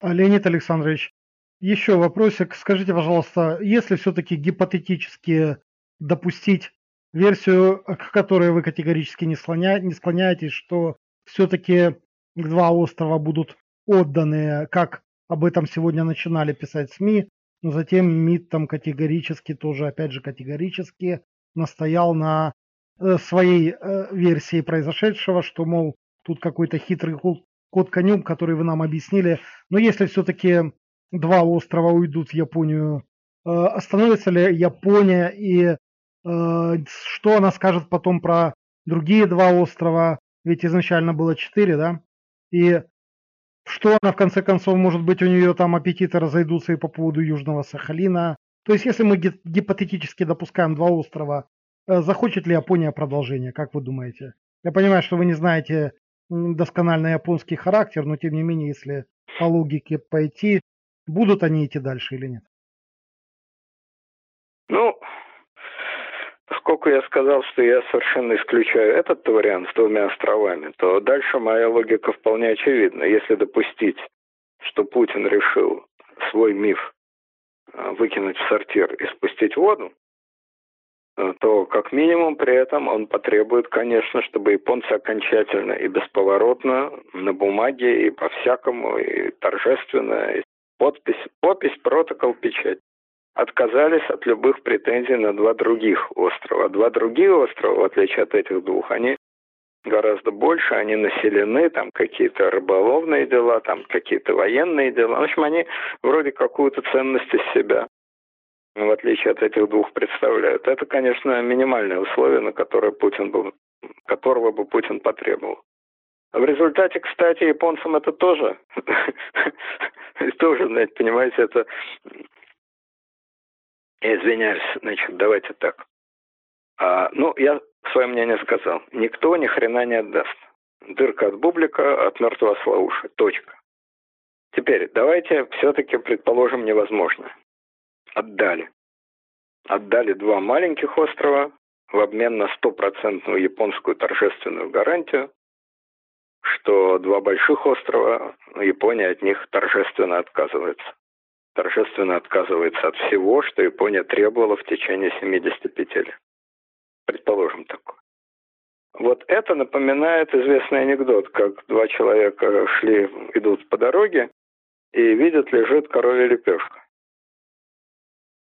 А, Леонид Александрович, еще вопросик. Скажите, пожалуйста, если все-таки гипотетически допустить версию, к которой вы категорически не, склоня... не склоняетесь, что все-таки два острова будут отданы, как об этом сегодня начинали писать СМИ, но затем МИД там категорически, тоже опять же категорически настоял на своей э, версии произошедшего, что, мол, тут какой-то хитрый код конем, который вы нам объяснили. Но если все-таки два острова уйдут в Японию, э, остановится ли Япония и что она скажет потом про другие два острова? Ведь изначально было четыре, да? И что она в конце концов, может быть, у нее там аппетиты разойдутся и по поводу Южного Сахалина. То есть, если мы гипотетически допускаем два острова, э, захочет ли Япония продолжение, как вы думаете? Я понимаю, что вы не знаете досконально японский характер, но тем не менее, если по логике пойти, будут они идти дальше или нет? Ну, поскольку я сказал, что я совершенно исключаю этот вариант с двумя островами, то дальше моя логика вполне очевидна. Если допустить, что Путин решил свой миф э, выкинуть в сортир и спустить воду, э, то как минимум при этом он потребует, конечно, чтобы японцы окончательно и бесповоротно на бумаге и по-всякому, и торжественно, и подпись, подпись, протокол, печать отказались от любых претензий на два других острова. Два другие острова, в отличие от этих двух, они гораздо больше, они населены, там какие-то рыболовные дела, там какие-то военные дела. В общем, они вроде какую-то ценность из себя, в отличие от этих двух, представляют. Это, конечно, минимальное условие, на которое Путин бы, которого бы Путин потребовал. В результате, кстати, японцам это тоже, тоже, знаете, понимаете, это Извиняюсь, значит, давайте так. А, ну, я свое мнение сказал. Никто ни хрена не отдаст. Дырка от бублика, от мертвого слауши. Точка. Теперь, давайте все-таки предположим невозможно. Отдали. Отдали два маленьких острова в обмен на стопроцентную японскую торжественную гарантию, что два больших острова Япония от них торжественно отказывается торжественно отказывается от всего, что Япония требовала в течение 75 лет. Предположим такое. Вот это напоминает известный анекдот, как два человека шли, идут по дороге и видят, лежит коровья лепешка.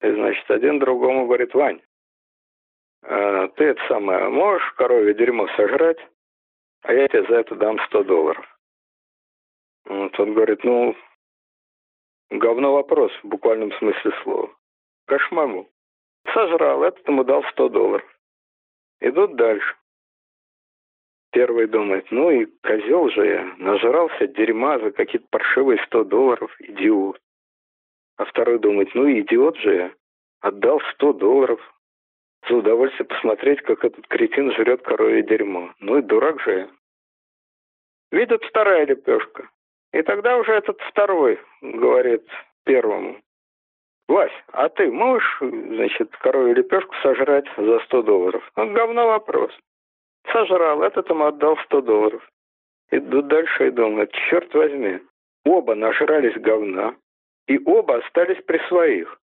И, значит, один другому говорит, Вань, а ты это самое, можешь коровье дерьмо сожрать, а я тебе за это дам 100 долларов. Вот он говорит, ну, Говно вопрос в буквальном смысле слова. Кошмагу. Сожрал, этот ему дал 100 долларов. Идут дальше. первый думает, ну и козел же я, нажрался дерьма за какие-то паршивые 100 долларов, идиот. А второй думает, ну идиот же я, отдал 100 долларов за удовольствие посмотреть, как этот кретин жрет коровье дерьмо. Ну и дурак же я. Видит вторая лепешка. И тогда уже этот второй говорит первому, Вась, а ты можешь, значит, коровью лепешку сожрать за 100 долларов? Ну, говно вопрос. Сожрал, этот ему отдал 100 долларов. Иду дальше и думаю, черт возьми, оба нажрались говна, и оба остались при своих.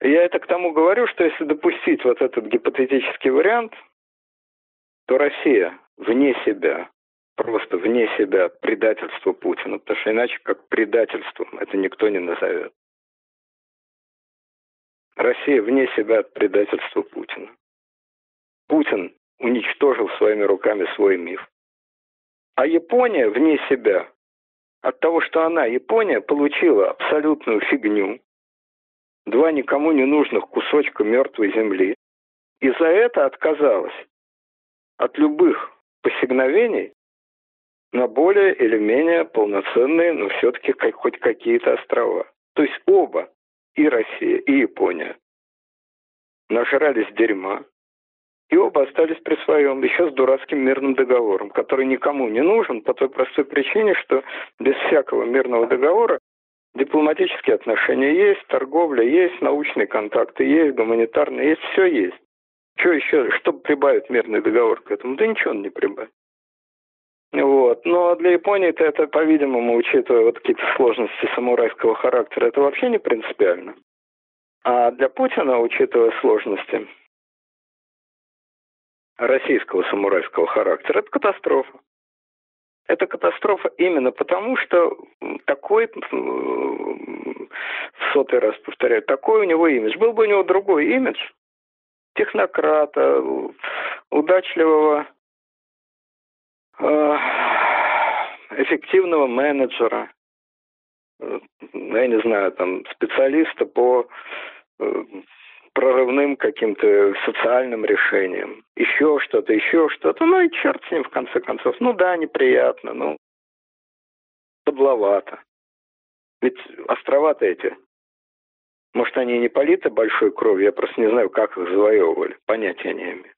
Я это к тому говорю, что если допустить вот этот гипотетический вариант, то Россия вне себя, просто вне себя предательство Путина, потому что иначе как предательством это никто не назовет. Россия вне себя от предательства Путина. Путин уничтожил своими руками свой миф. А Япония вне себя от того, что она, Япония, получила абсолютную фигню, два никому не нужных кусочка мертвой земли, и за это отказалась от любых посигновений на более или менее полноценные, но все-таки хоть какие-то острова. То есть оба и Россия, и Япония. Нажрались дерьма, и оба остались при своем, еще с дурацким мирным договором, который никому не нужен по той простой причине, что без всякого мирного договора дипломатические отношения есть, торговля есть, научные контакты есть, гуманитарные есть, все есть. Что еще, что прибавит мирный договор к этому? Да ничего он не прибавит. Вот. Но для Японии -то это, по-видимому, учитывая вот какие-то сложности самурайского характера, это вообще не принципиально. А для Путина, учитывая сложности российского самурайского характера, это катастрофа. Это катастрофа именно потому, что такой, в сотый раз повторяю, такой у него имидж. Был бы у него другой имидж, технократа, удачливого Э, эффективного менеджера, э, я не знаю, там, специалиста по э, прорывным каким-то социальным решениям, еще что-то, еще что-то, ну и черт с ним в конце концов. Ну да, неприятно, ну, подловато. Ведь острова-то эти, может, они не политы большой кровью, я просто не знаю, как их завоевывали, понятия не имею.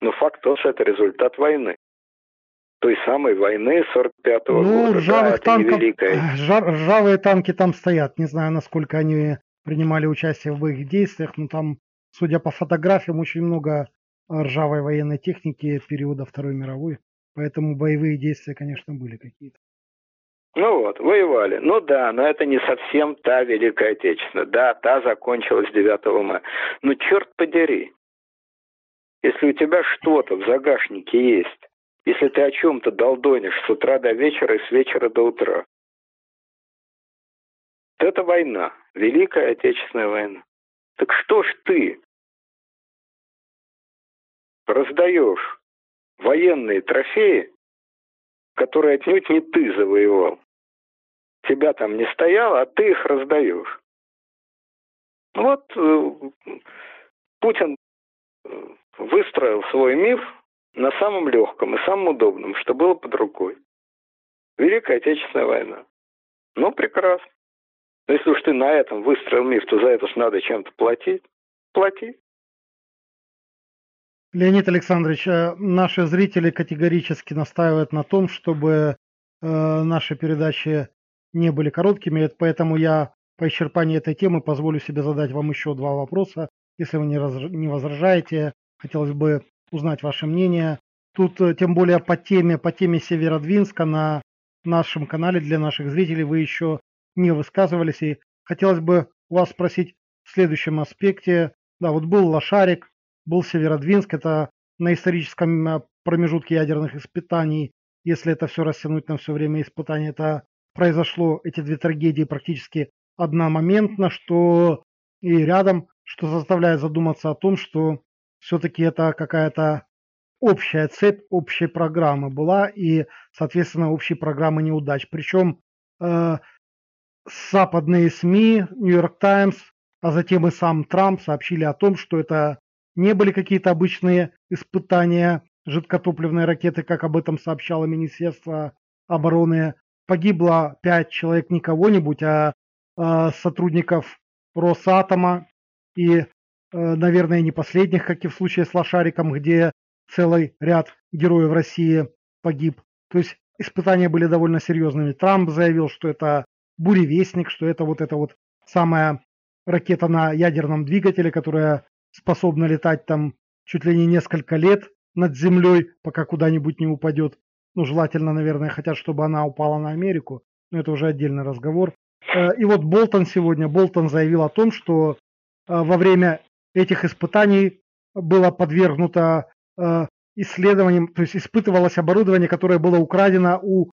Но факт тот, что это результат войны той самой войны 45-го ну, года. Ржавых да, танков, великая... ржавые танки там стоят. Не знаю, насколько они принимали участие в боевых действиях, но там, судя по фотографиям, очень много ржавой военной техники периода Второй мировой. Поэтому боевые действия, конечно, были какие-то. Ну вот, воевали. Ну да, но это не совсем та Великая Отечественная. Да, та закончилась 9 мая. Но черт подери, если у тебя что-то в загашнике есть, если ты о чем-то долдонишь с утра до вечера и с вечера до утра. Это война, Великая Отечественная война. Так что ж ты раздаешь военные трофеи, которые отнюдь не ты завоевал? Тебя там не стояло, а ты их раздаешь. Вот э, Путин э, выстроил свой миф на самом легком и самом удобном, что было под рукой. Великая Отечественная война. Ну, прекрасно. Но если уж ты на этом выстроил миф, то за это ж надо чем-то платить. Плати. Леонид Александрович, э, наши зрители категорически настаивают на том, чтобы э, наши передачи не были короткими, поэтому я по исчерпании этой темы позволю себе задать вам еще два вопроса. Если вы не возражаете, хотелось бы узнать ваше мнение. Тут э, тем более по теме, по теме Северодвинска на нашем канале для наших зрителей вы еще не высказывались. И хотелось бы вас спросить в следующем аспекте. Да, вот был Лошарик, был Северодвинск, это на историческом э, промежутке ядерных испытаний, если это все растянуть на все время испытаний, это произошло, эти две трагедии практически одномоментно, что и рядом, что заставляет задуматься о том, что все-таки это какая-то общая цепь общей программы была и, соответственно, общей программы неудач. Причем э, западные СМИ, Нью-Йорк Таймс, а затем и сам Трамп сообщили о том, что это не были какие-то обычные испытания жидкотопливной ракеты, как об этом сообщало Министерство обороны. Погибло пять человек не кого-нибудь, а, а сотрудников Росатома и, э, наверное, не последних, как и в случае с Лошариком, где целый ряд героев России погиб. То есть испытания были довольно серьезными. Трамп заявил, что это буревестник, что это вот эта вот самая ракета на ядерном двигателе, которая способна летать там чуть ли не несколько лет над землей, пока куда-нибудь не упадет. Ну, желательно, наверное, хотят, чтобы она упала на Америку, но это уже отдельный разговор. Э, и вот Болтон сегодня, Болтон заявил о том, что э, во время этих испытаний было подвергнуто э, исследованиям, то есть испытывалось оборудование, которое было украдено у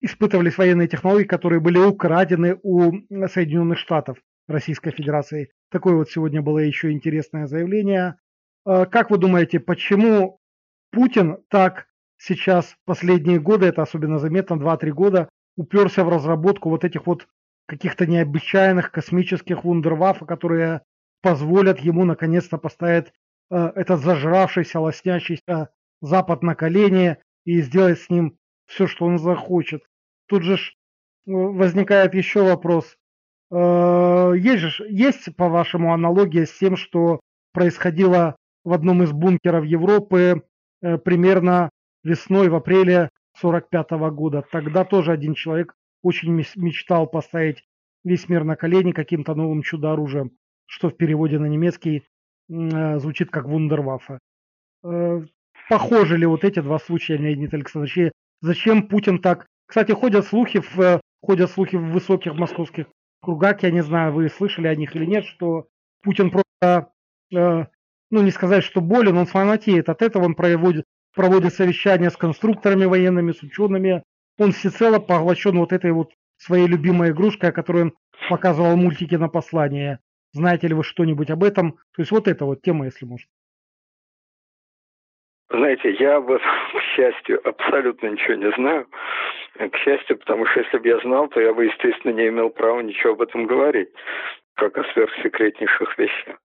испытывались военные технологии, которые были украдены у Соединенных Штатов Российской Федерации. Такое вот сегодня было еще интересное заявление. Как вы думаете, почему Путин так сейчас последние годы, это особенно заметно, 2-3 года, уперся в разработку вот этих вот каких-то необычайных космических вундервафф, которые позволят ему наконец-то поставить э, этот зажравшийся, лоснящийся Запад на колени и сделать с ним все, что он захочет. Тут же э, возникает еще вопрос. Э, есть же, есть, по-вашему, аналогия с тем, что происходило в одном из бункеров Европы э, примерно весной, в апреле 45 года. Тогда тоже один человек очень мечтал поставить весь мир на колени каким-то новым чудо-оружием, что в переводе на немецкий звучит как вундерваффе. Похожи ли вот эти два случая, Леонид Александрович? Зачем Путин так... Кстати, ходят слухи, в, э, ходят слухи в высоких московских кругах, я не знаю, вы слышали о них или нет, что Путин просто, э, ну не сказать, что болен, он фанатеет от этого, он проводит, проводит совещания с конструкторами военными, с учеными, он всецело поглощен вот этой вот своей любимой игрушкой, о которой он показывал мультики на послание. Знаете ли вы что-нибудь об этом? То есть вот эта вот тема, если можно. Знаете, я об этом, к счастью, абсолютно ничего не знаю. К счастью, потому что если бы я знал, то я бы, естественно, не имел права ничего об этом говорить, как о сверхсекретнейших вещах.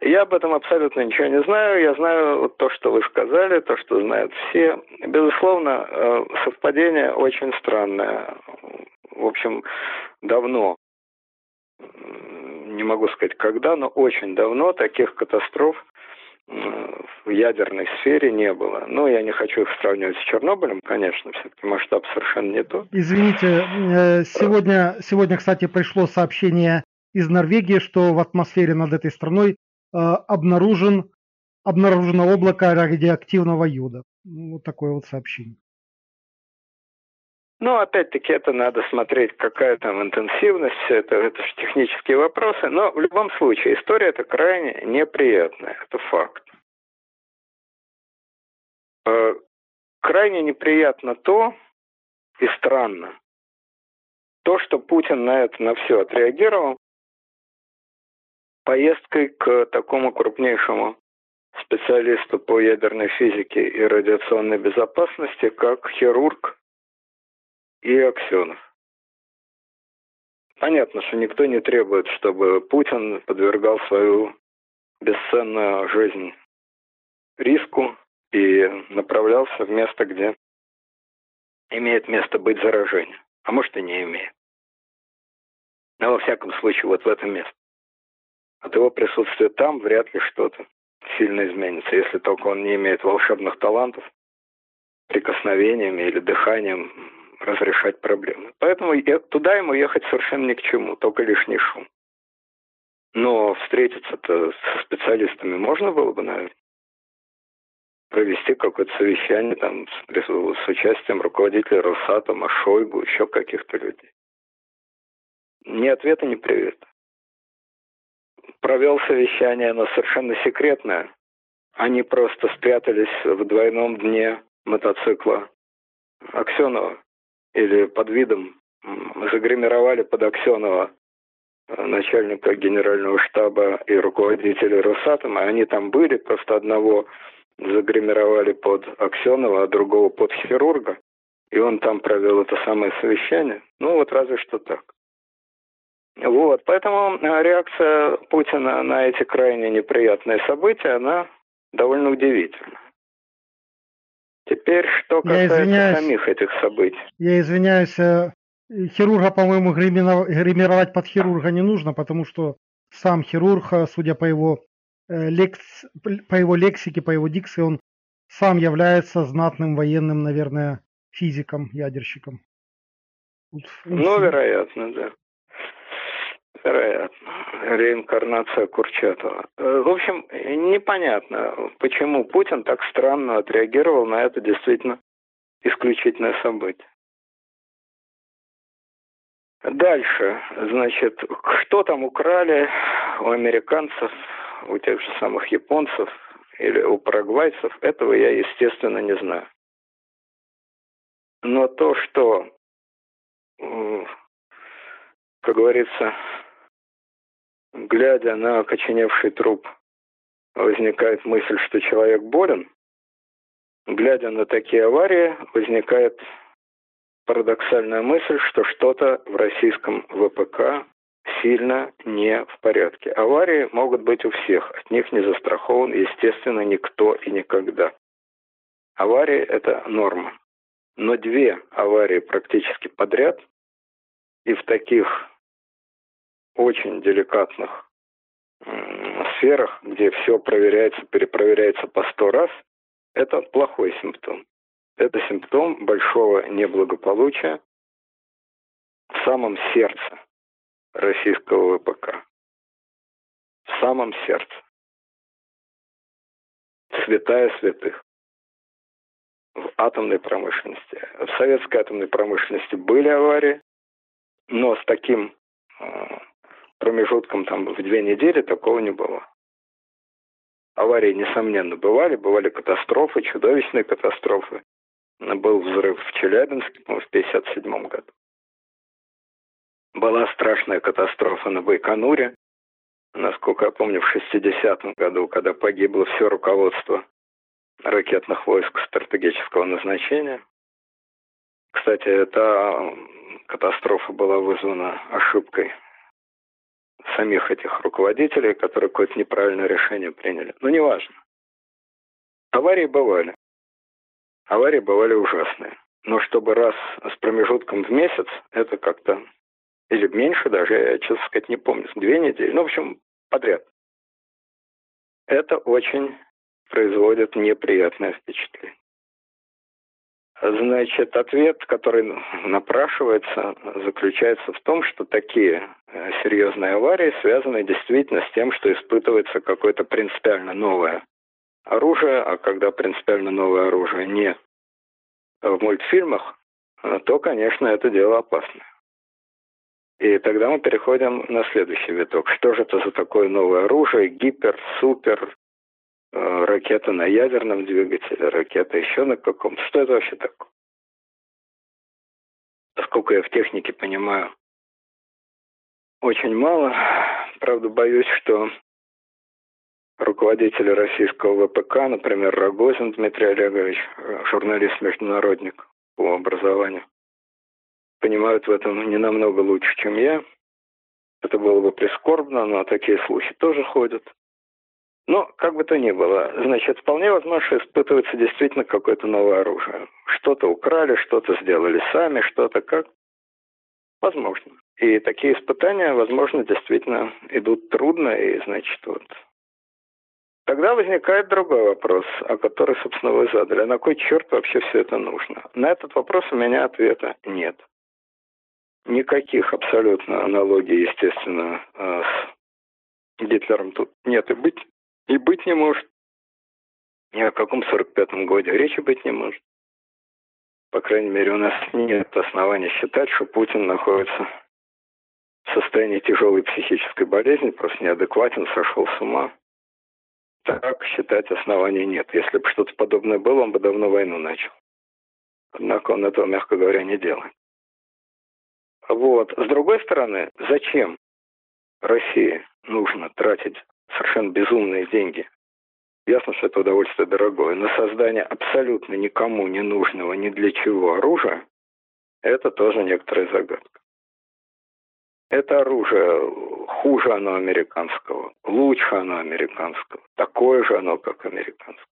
Я об этом абсолютно ничего не знаю. Я знаю вот то, что вы сказали, то, что знают все. Безусловно, э, совпадение очень странное. В общем, давно, не могу сказать когда, но очень давно таких катастроф в ядерной сфере не было. Но я не хочу их сравнивать с Чернобылем, конечно, все-таки масштаб совершенно не тот. Извините, э, сегодня, сегодня, кстати, пришло сообщение из Норвегии, что в атмосфере над этой страной Э, обнаружен, обнаружено облако радиоактивного йода. Ну, вот такое вот сообщение. Ну, опять-таки, это надо смотреть, какая там интенсивность, это, это же технические вопросы. Но в любом случае, история это крайне неприятная, это факт. Э, крайне неприятно то, и странно, то, что Путин на это на все отреагировал, поездкой к такому крупнейшему специалисту по ядерной физике и радиационной безопасности, как хирург и Аксенов. Понятно, что никто не требует, чтобы Путин подвергал свою бесценную жизнь риску и направлялся в место, где имеет место быть заражение. А может и не имеет. Но во всяком случае вот в этом месте. От его присутствия там вряд ли что-то сильно изменится, если только он не имеет волшебных талантов прикосновениями или дыханием разрешать проблемы. Поэтому туда ему ехать совершенно ни к чему, только лишний шум. Но встретиться-то со специалистами можно было бы, наверное. Провести какое-то совещание там с, с участием руководителя Росатома, Шойгу, еще каких-то людей. Ни ответа, ни привета провел совещание, но совершенно секретное. Они просто спрятались в двойном дне мотоцикла Аксенова или под видом загримировали под Аксенова э, начальника генерального штаба и руководителя Росатома. Они там были, просто одного загримировали под Аксенова, а другого под хирурга. И он там провел это самое совещание. Ну вот разве что так. Вот, поэтому э, реакция Путина на эти крайне неприятные события, она довольно удивительна. Теперь, что касается самих этих событий. Я извиняюсь, э, хирурга, по-моему, гримировать под хирурга не нужно, потому что сам хирург, э, судя по его, э, лекс, по его лексике, по его дикции, он сам является знатным военным, наверное, физиком, ядерщиком. Ну, вероятно, да. Вероятно. Реинкарнация Курчатова. Э, в общем, непонятно, почему Путин так странно отреагировал на это действительно исключительное событие. Дальше, значит, что там украли у американцев, у тех же самых японцев или у парагвайцев, этого я, естественно, не знаю. Но то, что, как говорится, глядя на окоченевший труп, возникает мысль, что человек болен, глядя на такие аварии, возникает парадоксальная мысль, что что-то в российском ВПК сильно не в порядке. Аварии могут быть у всех, от них не застрахован, естественно, никто и никогда. Аварии – это норма. Но две аварии практически подряд и в таких очень деликатных сферах, где все проверяется, перепроверяется по сто раз, это плохой симптом. Это симптом большого неблагополучия в самом сердце российского ВПК. В самом сердце. Святая святых. В атомной промышленности. В советской атомной промышленности были аварии, но с таким э, промежутком там в две недели такого не было. Аварии, несомненно, бывали, бывали катастрофы, чудовищные катастрофы. Был взрыв в Челябинске, в 1957 году. Была страшная катастрофа на Байконуре, насколько я помню, в 60-м году, когда погибло все руководство ракетных войск стратегического назначения. Кстати, эта катастрофа была вызвана ошибкой самих этих руководителей, которые какое-то неправильное решение приняли. Но неважно. Аварии бывали. Аварии бывали ужасные. Но чтобы раз с промежутком в месяц, это как-то... Или меньше даже, я, честно сказать, не помню. Две недели. Ну, в общем, подряд. Это очень производит неприятное впечатление. Значит, ответ, который напрашивается, заключается в том, что такие э, серьезные аварии связаны действительно с тем, что испытывается какое-то принципиально новое оружие, а когда принципиально новое оружие не в мультфильмах, э, то, конечно, это дело опасное. И тогда мы переходим на следующий виток. Что же это за такое новое оружие? Гипер, супер, ракета на ядерном двигателе, ракета еще на каком-то. Что это вообще такое? Сколько я в технике понимаю, очень мало. Правда, боюсь, что руководители российского ВПК, например, Рогозин Дмитрий Олегович, э, журналист-международник по образованию, понимают в этом не намного лучше, чем я. Это было бы прискорбно, но такие слухи тоже ходят. Но, как бы то ни было, значит, вполне возможно, что испытывается действительно какое-то новое оружие. Что-то украли, что-то сделали сами, что-то как. Возможно. И такие испытания, возможно, действительно идут трудно, и, значит, вот... Тогда возникает другой вопрос, о который, собственно, вы задали. На кой черт вообще все это нужно? На этот вопрос у меня ответа нет. Никаких абсолютно аналогий, естественно, э, с Гитлером тут нет и быть и быть не может. Ни о каком 45-м годе речи быть не может. По крайней мере, у нас нет оснований считать, что Путин находится в состоянии тяжелой психической болезни, просто неадекватен, сошел с ума. Так считать оснований нет. Если бы что-то подобное было, он бы давно войну начал. Однако он этого, мягко говоря, не делает. Вот. С другой стороны, зачем России нужно тратить совершенно безумные деньги. Ясно, что это удовольствие дорогое. Но создание абсолютно никому не нужного ни для чего оружия – это тоже некоторая загадка. Это оружие, хуже оно американского, лучше оно американского, такое же оно, как американское.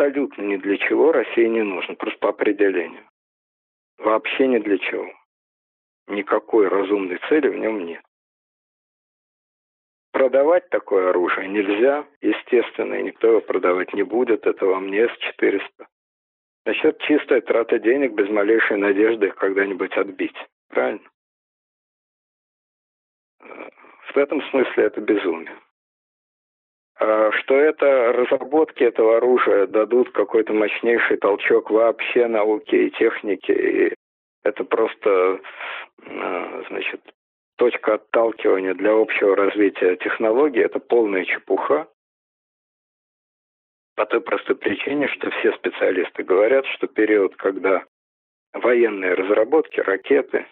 абсолютно ни для чего России не нужен, просто по определению. Вообще ни для чего. Никакой разумной цели в нем нет. Продавать такое оружие нельзя, естественно, и никто его продавать не будет. Это вам не С-400. Значит, чистая трата денег без малейшей надежды их когда-нибудь отбить. Правильно? В этом смысле это безумие. А что это разработки этого оружия дадут какой-то мощнейший толчок вообще науке и технике. И это просто, а, значит, точка отталкивания для общего развития технологий. Это полная чепуха. По той простой причине, что все специалисты говорят, что период, когда военные разработки, ракеты,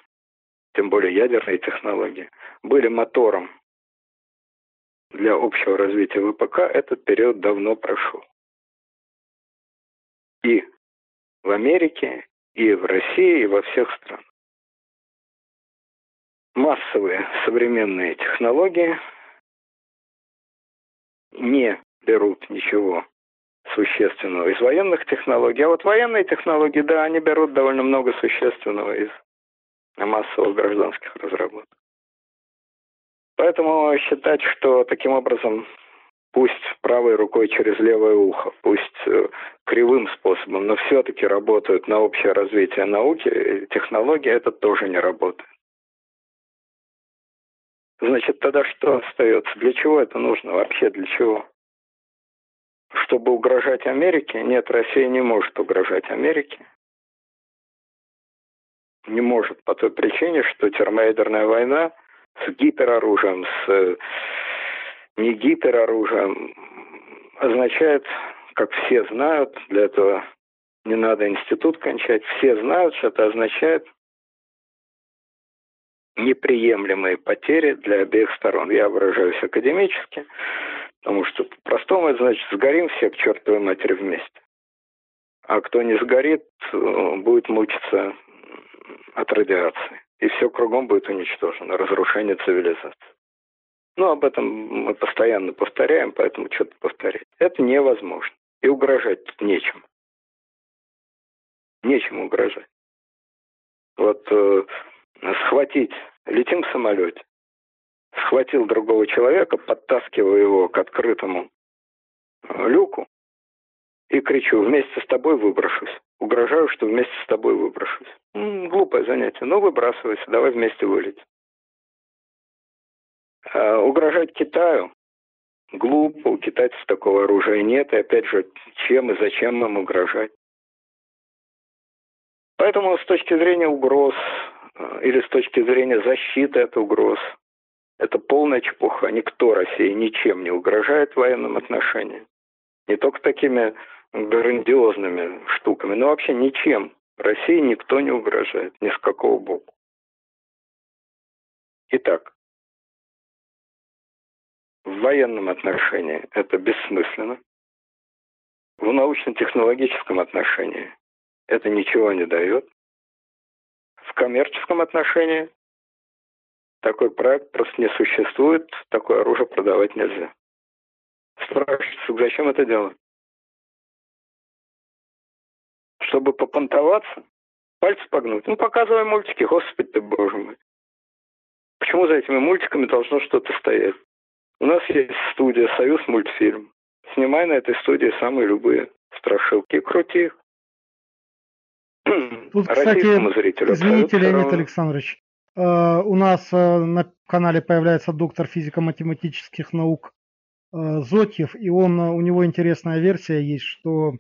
тем более ядерные технологии, были мотором для общего развития ВПК, этот период давно прошел. И в Америке, и в России, и во всех странах. Массовые современные технологии не берут ничего существенного из военных технологий. А вот военные технологии, да, они берут довольно много существенного из массовых гражданских разработок. Поэтому считать, что таким образом пусть правой рукой через левое ухо, пусть э, кривым способом, но все-таки работают на общее развитие науки, и технологии, это тоже не работает. Значит, тогда что остается? Для чего это нужно? Вообще для чего? Чтобы угрожать Америке? Нет, Россия не может угрожать Америке. Не может по той причине, что термоядерная война – с гипероружием, с э, не гипероружием, означает, как все знают, для этого не надо институт кончать, все знают, что это означает неприемлемые потери для обеих сторон. Я выражаюсь академически, потому что по-простому это значит сгорим все к чертовой матери вместе. А кто не сгорит, будет мучиться от радиации и все кругом будет уничтожено, разрушение цивилизации. Ну, об этом мы постоянно повторяем, поэтому что-то повторять. Это невозможно. И угрожать тут нечем. Нечем угрожать. Вот э, схватить, летим в самолете, схватил другого человека, подтаскивая его к открытому э, люку и кричу, вместе с тобой выброшусь. Угрожаю, что вместе с тобой выброшусь. М-м, глупое занятие. Ну, выбрасывайся, давай вместе вылетим. А, угрожать Китаю глупо, у китайцев такого оружия нет. И опять же, чем и зачем им угрожать? Поэтому с точки зрения угроз или с точки зрения защиты от угроз, это полная чепуха. Никто России ничем не угрожает в военном отношении. Не только такими грандиозными штуками, но вообще ничем России никто не угрожает, ни с какого боку. Итак, в военном отношении это бессмысленно. В научно-технологическом отношении это ничего не дает. В коммерческом отношении такой проект просто не существует, такое оружие продавать нельзя. Спрашивается, зачем это делать? чтобы попонтоваться, пальцы погнуть. Ну, показывай мультики, господи ты, боже мой. Почему за этими мультиками должно что-то стоять? У нас есть студия «Союз мультфильм». Снимай на этой студии самые любые страшилки и крути их. Тут, кстати, зрителю извините, Леонид Александрович, э, у нас э, на канале появляется доктор физико-математических наук э, Зотьев, и он, у него интересная версия есть, что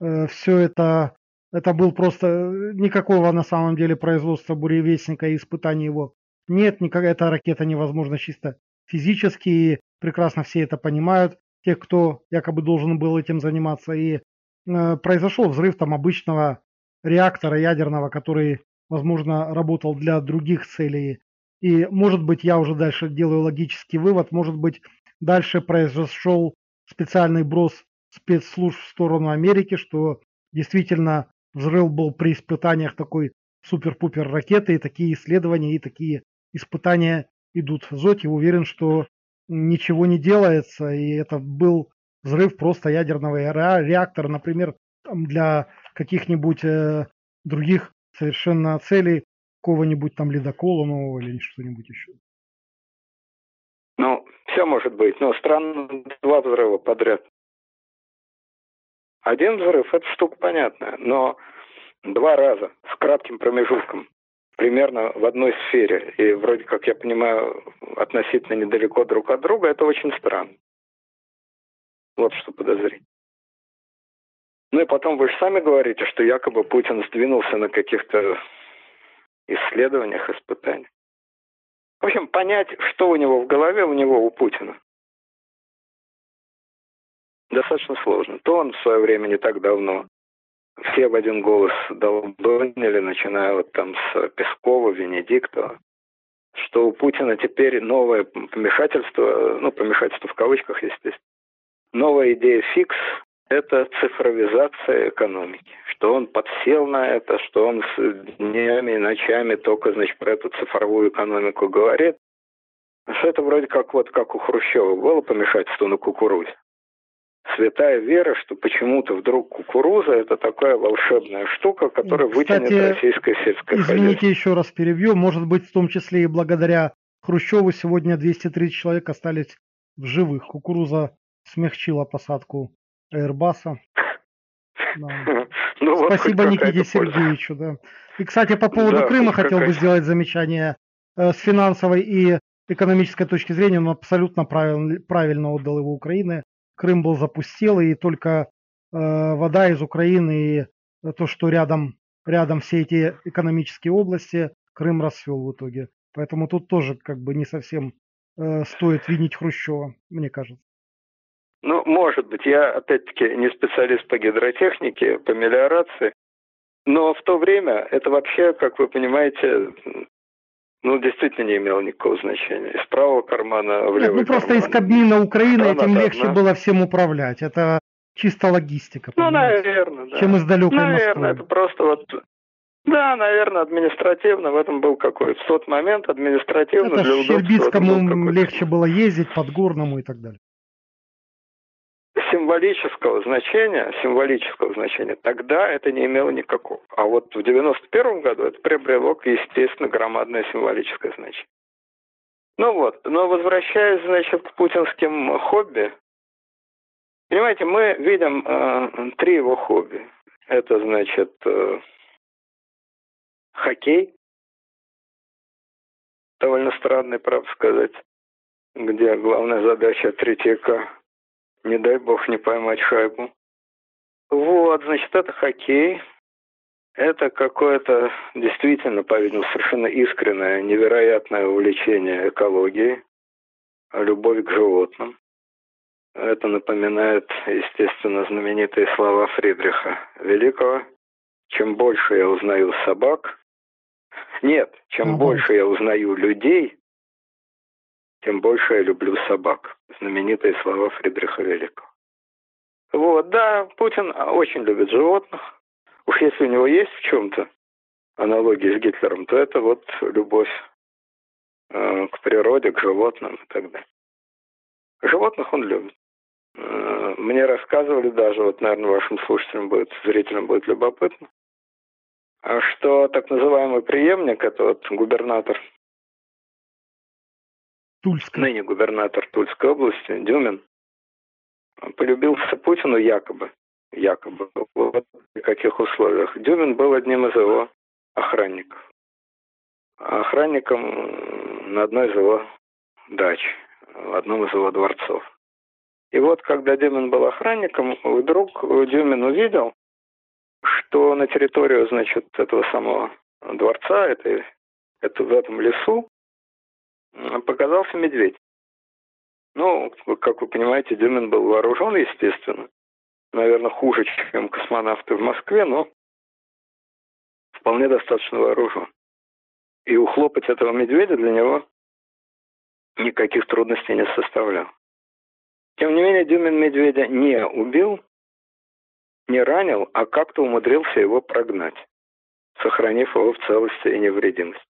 все это это был просто никакого на самом деле производства буревестника и испытаний его нет. Никакая эта ракета невозможна чисто физически. И прекрасно все это понимают, те, кто якобы должен был этим заниматься. И произошел взрыв там обычного реактора ядерного, который, возможно, работал для других целей. И, может быть, я уже дальше делаю логический вывод, может быть, дальше произошел специальный брос спецслужб в сторону Америки, что действительно взрыв был при испытаниях такой супер-пупер ракеты, и такие исследования, и такие испытания идут. Зоти уверен, что ничего не делается, и это был взрыв просто ядерного реактора, например, для каких-нибудь э, других совершенно целей, какого-нибудь там ледокола нового или что-нибудь еще. Ну, все может быть, но странно два взрыва подряд. Один взрыв – это штука понятная, но два раза с кратким промежутком, примерно в одной сфере, и вроде как я понимаю, относительно недалеко друг от друга, это очень странно. Вот что подозрительно. Ну и потом вы же сами говорите, что якобы Путин сдвинулся на каких-то исследованиях, испытаниях. В общем, понять, что у него в голове, у него, у Путина, достаточно сложно. То он в свое время не так давно все в один голос долбанили, начиная вот там с Пескова, Венедиктова, что у Путина теперь новое помешательство, ну, помешательство в кавычках, естественно, новая идея фикс – это цифровизация экономики. Что он подсел на это, что он с днями и ночами только, значит, про эту цифровую экономику говорит. Что это вроде как вот как у Хрущева было помешательство на кукурузе святая вера, что почему-то вдруг кукуруза это такая волшебная штука, которая Кстати, вытянет российское сельское извините, хозяйство. еще раз перебью. Может быть, в том числе и благодаря Хрущеву сегодня 230 человек остались в живых. Кукуруза смягчила посадку Airbus. Да. Ну, Спасибо вот Никите Сергеевичу. Да. И, кстати, по поводу да, Крыма хотел бы сделать замечание. Э, с финансовой и экономической точки зрения он абсолютно правильно, правильно отдал его Украине. Крым был запустел, и только э, вода из Украины и то, что рядом, рядом все эти экономические области, Крым расцвел в итоге. Поэтому тут тоже как бы не совсем э, стоит винить Хрущева, мне кажется. Ну, может быть. Я, опять-таки, не специалист по гидротехнике, по мелиорации. Но в то время это вообще, как вы понимаете, ну, действительно не имело никакого значения. Из правого кармана в левый Нет, ну, просто карман. из Кабмина Украины Страна этим легче одна. было всем управлять. Это чисто логистика. Ну, наверное, да. Чем из далекой Наверное, Москвы. это просто вот... Да, наверное, административно в этом был какой В тот момент административно это для удобства... Щербицкому легче было ездить, под Горному и так далее символического значения, символического значения, тогда это не имело никакого. А вот в 91 году это приобрело, естественно, громадное символическое значение. Ну вот, но возвращаясь, значит, к путинским хобби, понимаете, мы видим э, три его хобби. Это, значит, э, хоккей, довольно странный, правда сказать, где главная задача Третьяка не дай бог не поймать шайбу. Вот, значит, это хоккей. Это какое-то действительно, по-видимому, совершенно искреннее, невероятное увлечение экологией, любовь к животным. Это напоминает, естественно, знаменитые слова Фридриха Великого. Чем больше я узнаю собак, нет, чем угу. больше я узнаю людей, тем больше я люблю собак. Знаменитые слова Фридриха Великого. Вот, да, Путин очень любит животных. Уж если у него есть в чем-то аналогии с Гитлером, то это вот любовь э, к природе, к животным и так далее. Животных он любит. Э, мне рассказывали даже, вот, наверное, вашим слушателям будет, зрителям будет любопытно, что так называемый преемник, это вот губернатор Тульской. ныне губернатор Тульской области, Дюмин, полюбился Путину якобы. Якобы. Вот в каких условиях. Дюмин был одним из его охранников. Охранником на одной из его дач, в одном из его дворцов. И вот, когда Дюмин был охранником, вдруг Дюмин увидел, что на территорию, значит, этого самого дворца, этой, это в этом лесу, показался медведь. Ну, как вы понимаете, Дюмин был вооружен, естественно. Наверное, хуже, чем космонавты в Москве, но вполне достаточно вооружен. И ухлопать этого медведя для него никаких трудностей не составлял. Тем не менее, Дюмин медведя не убил, не ранил, а как-то умудрился его прогнать, сохранив его в целости и невредимости.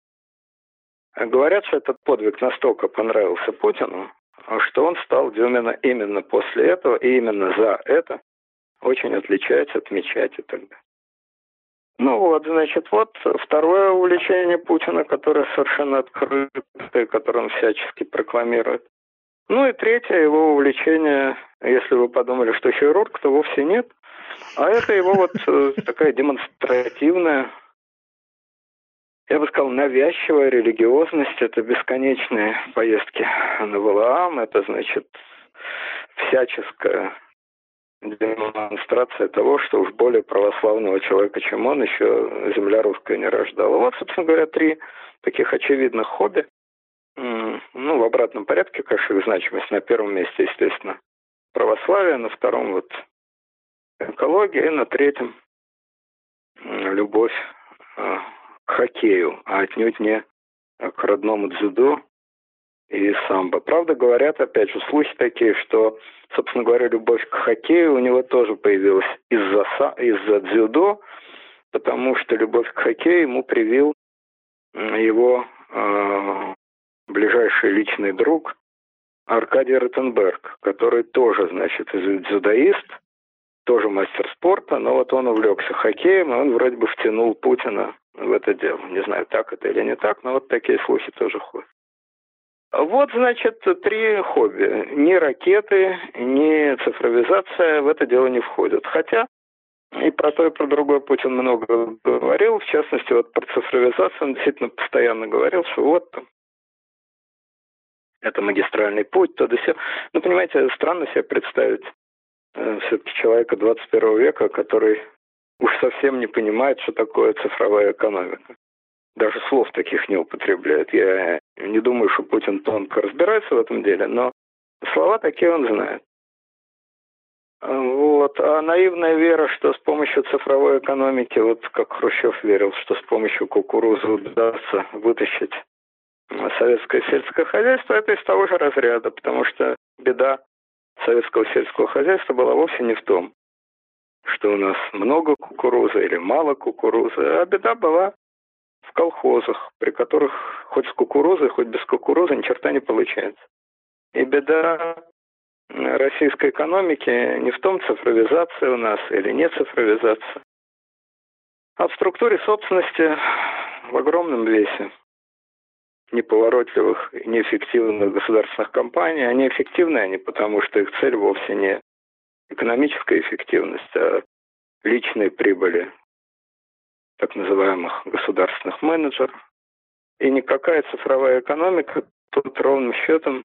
Говорят, что этот подвиг настолько понравился Путину, что он стал именно, именно после этого и именно за это очень отличать, отмечать и так далее. Ну вот, значит, вот второе увлечение Путина, которое совершенно открытое, которое он всячески прокламирует. Ну и третье его увлечение, если вы подумали, что хирург, то вовсе нет. А это его вот э, такая демонстративная, я бы сказал, навязчивая религиозность. Это бесконечные поездки на Валаам, это значит всяческая демонстрация того, что уж более православного человека, чем он, еще земля русская не рождала. Вот, собственно говоря, три таких очевидных хобби. Ну, в обратном порядке, конечно, их значимость. На первом месте, естественно, православие, на втором вот экология, и на третьем любовь а, к хоккею, а отнюдь не к родному дзюдо и самбо. Правда, говорят, опять же, слухи такие, что, собственно говоря, любовь к хоккею у него тоже появилась из-за из дзюдо, потому что любовь к хоккею ему привил его э, ближайший личный друг Аркадий Ротенберг, который тоже, значит, дзюдоист, тоже мастер спорта, но вот он увлекся хоккеем, и он вроде бы втянул Путина в это дело. Не знаю, так это или не так, но вот такие слухи тоже ходят. Вот, значит, три хобби. Ни ракеты, ни цифровизация в это дело не входят. Хотя и про то, и про другое Путин много говорил. В частности, вот про цифровизацию он действительно постоянно говорил, что вот там это магистральный путь, то да все. Ну, понимаете, странно себе представить э, все-таки человека 21 века, который уж совсем не понимает, что такое цифровая экономика даже слов таких не употребляет. Я не думаю, что Путин тонко разбирается в этом деле, но слова такие он знает. Вот. А наивная вера, что с помощью цифровой экономики, вот как Хрущев верил, что с помощью кукурузы удастся вытащить советское сельское хозяйство, это из того же разряда, потому что беда советского сельского хозяйства была вовсе не в том, что у нас много кукурузы или мало кукурузы, а беда была в колхозах, при которых хоть с кукурузой, хоть без кукурузы ни черта не получается. И беда российской экономики не в том, цифровизация у нас или не цифровизация, а в структуре собственности в огромном весе неповоротливых и неэффективных государственных компаний. Они эффективны, они потому что их цель вовсе не экономическая эффективность, а личные прибыли так называемых государственных менеджеров. И никакая цифровая экономика тут ровным счетом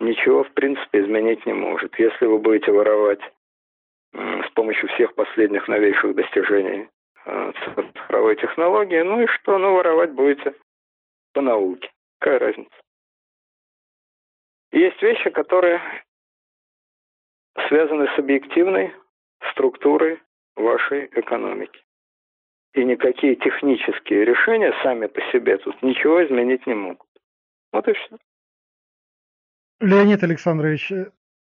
ничего в принципе изменить не может. Если вы будете воровать с помощью всех последних новейших достижений э, цифровой технологии, ну и что, ну воровать будете по науке. Какая разница? Есть вещи, которые связаны с объективной структурой вашей экономики и никакие технические решения сами по себе тут ничего изменить не могут. Вот и все. Леонид Александрович,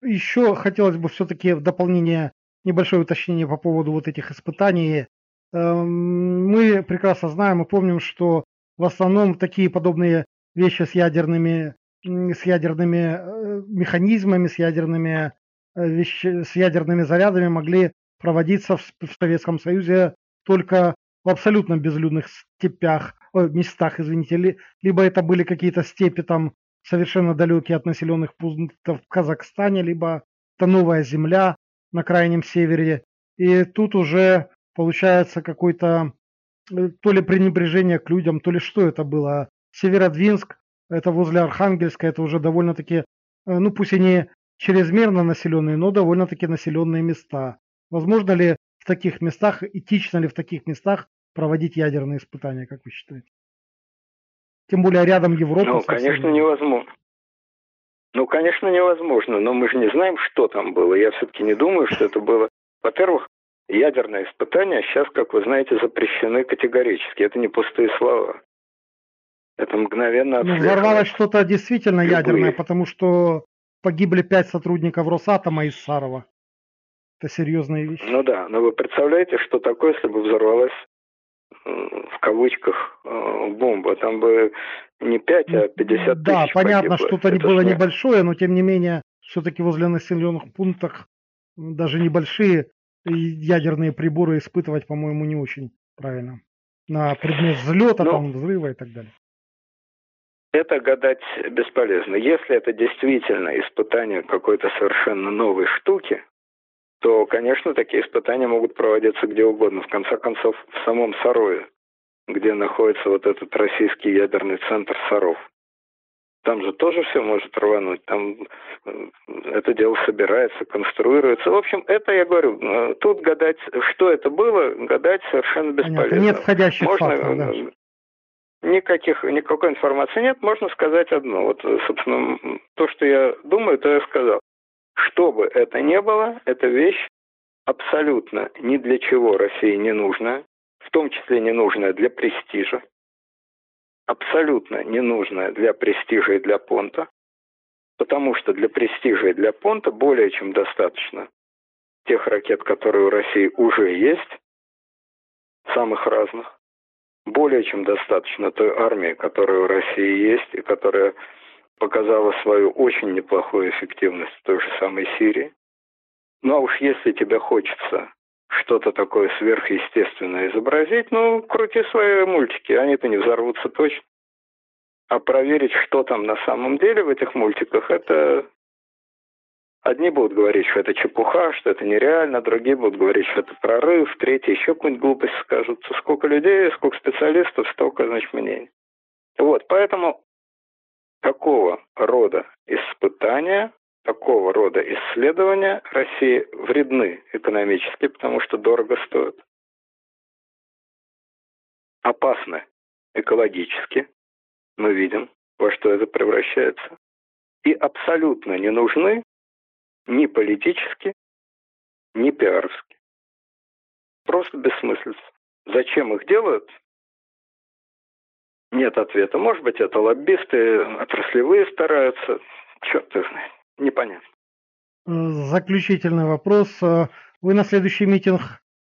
еще хотелось бы все-таки в дополнение небольшое уточнение по поводу вот этих испытаний. Эм, мы прекрасно знаем и помним, что в основном такие подобные вещи с ядерными, с ядерными э, механизмами, с ядерными, вещи, с ядерными зарядами могли проводиться в, в Советском Союзе только в абсолютно безлюдных степях, о, местах, извините, ли, либо это были какие-то степи там совершенно далекие от населенных пунктов в Казахстане, либо это новая земля на крайнем севере. И тут уже получается какой-то э, то ли пренебрежение к людям, то ли что это было. Северодвинск, это возле Архангельска, это уже довольно-таки, э, ну пусть и не чрезмерно населенные, но довольно-таки населенные места. Возможно ли в таких местах, этично ли в таких местах проводить ядерные испытания, как вы считаете? Тем более рядом Европа. Ну, конечно, невозможно. Ну, конечно, невозможно, но мы же не знаем, что там было. Я все-таки не думаю, что это было. Во-первых, ядерные испытания сейчас, как вы знаете, запрещены категорически. Это не пустые слова. Это мгновенно Ну, взорвалось что-то действительно Любые. ядерное, потому что погибли пять сотрудников Росатома из Сарова. Это серьезная вещь. Ну да, но вы представляете, что такое, если бы взорвалась в кавычках бомба. Там бы не 5, а 50 тысяч Да, понятно, что-то было небольшое, но тем не менее, все-таки возле населенных пунктов даже небольшие ядерные приборы испытывать, по-моему, не очень правильно. На предмет взлета, ну, там, взрыва и так далее. Это гадать бесполезно. Если это действительно испытание какой-то совершенно новой штуки, то, конечно, такие испытания могут проводиться где угодно. В конце концов, в самом Сарове, где находится вот этот российский ядерный центр Саров. Там же тоже все может рвануть. Там э, это дело собирается, конструируется. В общем, это я говорю. Э, тут гадать, что это было, гадать совершенно бесполезно. Понятно. Нет входящих Можно, фактов, да. Никаких, никакой информации нет. Можно сказать одно. Вот, собственно, то, что я думаю, то я сказал. Что бы это ни было, эта вещь абсолютно ни для чего России не нужна, в том числе не нужная для престижа абсолютно ненужная для престижа и для понта, потому что для престижа и для понта более чем достаточно тех ракет, которые у России уже есть, самых разных, более чем достаточно той армии, которая у России есть и которая показала свою очень неплохую эффективность в той же самой Сирии. Ну а уж если тебе хочется что-то такое сверхъестественное изобразить, ну, крути свои мультики, они-то не взорвутся точно. А проверить, что там на самом деле в этих мультиках, это... Одни будут говорить, что это чепуха, что это нереально, другие будут говорить, что это прорыв, третьи еще какую-нибудь глупость скажут. Сколько людей, сколько специалистов, столько, значит, мнений. Вот, поэтому такого рода испытания такого рода исследования России вредны экономически, потому что дорого стоят. Опасны экологически. Мы видим, во что это превращается. И абсолютно не нужны ни политически, ни пиаровски. Просто бессмыслица. Зачем их делают? Нет ответа. Может быть, это лоббисты, отраслевые стараются. Черт их знает непонятно. Заключительный вопрос. Вы на следующий митинг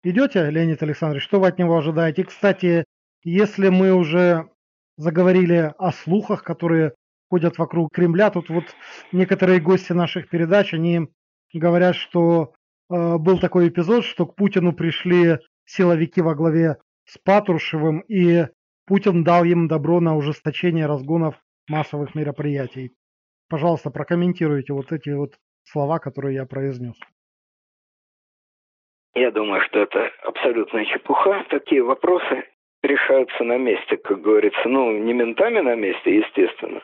идете, Леонид Александрович? Что вы от него ожидаете? Кстати, если мы уже заговорили о слухах, которые ходят вокруг Кремля, тут вот некоторые гости наших передач, они говорят, что э, был такой эпизод, что к Путину пришли силовики во главе с Патрушевым, и Путин дал им добро на ужесточение разгонов массовых мероприятий. Пожалуйста, прокомментируйте вот эти вот слова, которые я произнес. Я думаю, что это абсолютная чепуха. Такие вопросы решаются на месте, как говорится. Ну, не ментами на месте, естественно,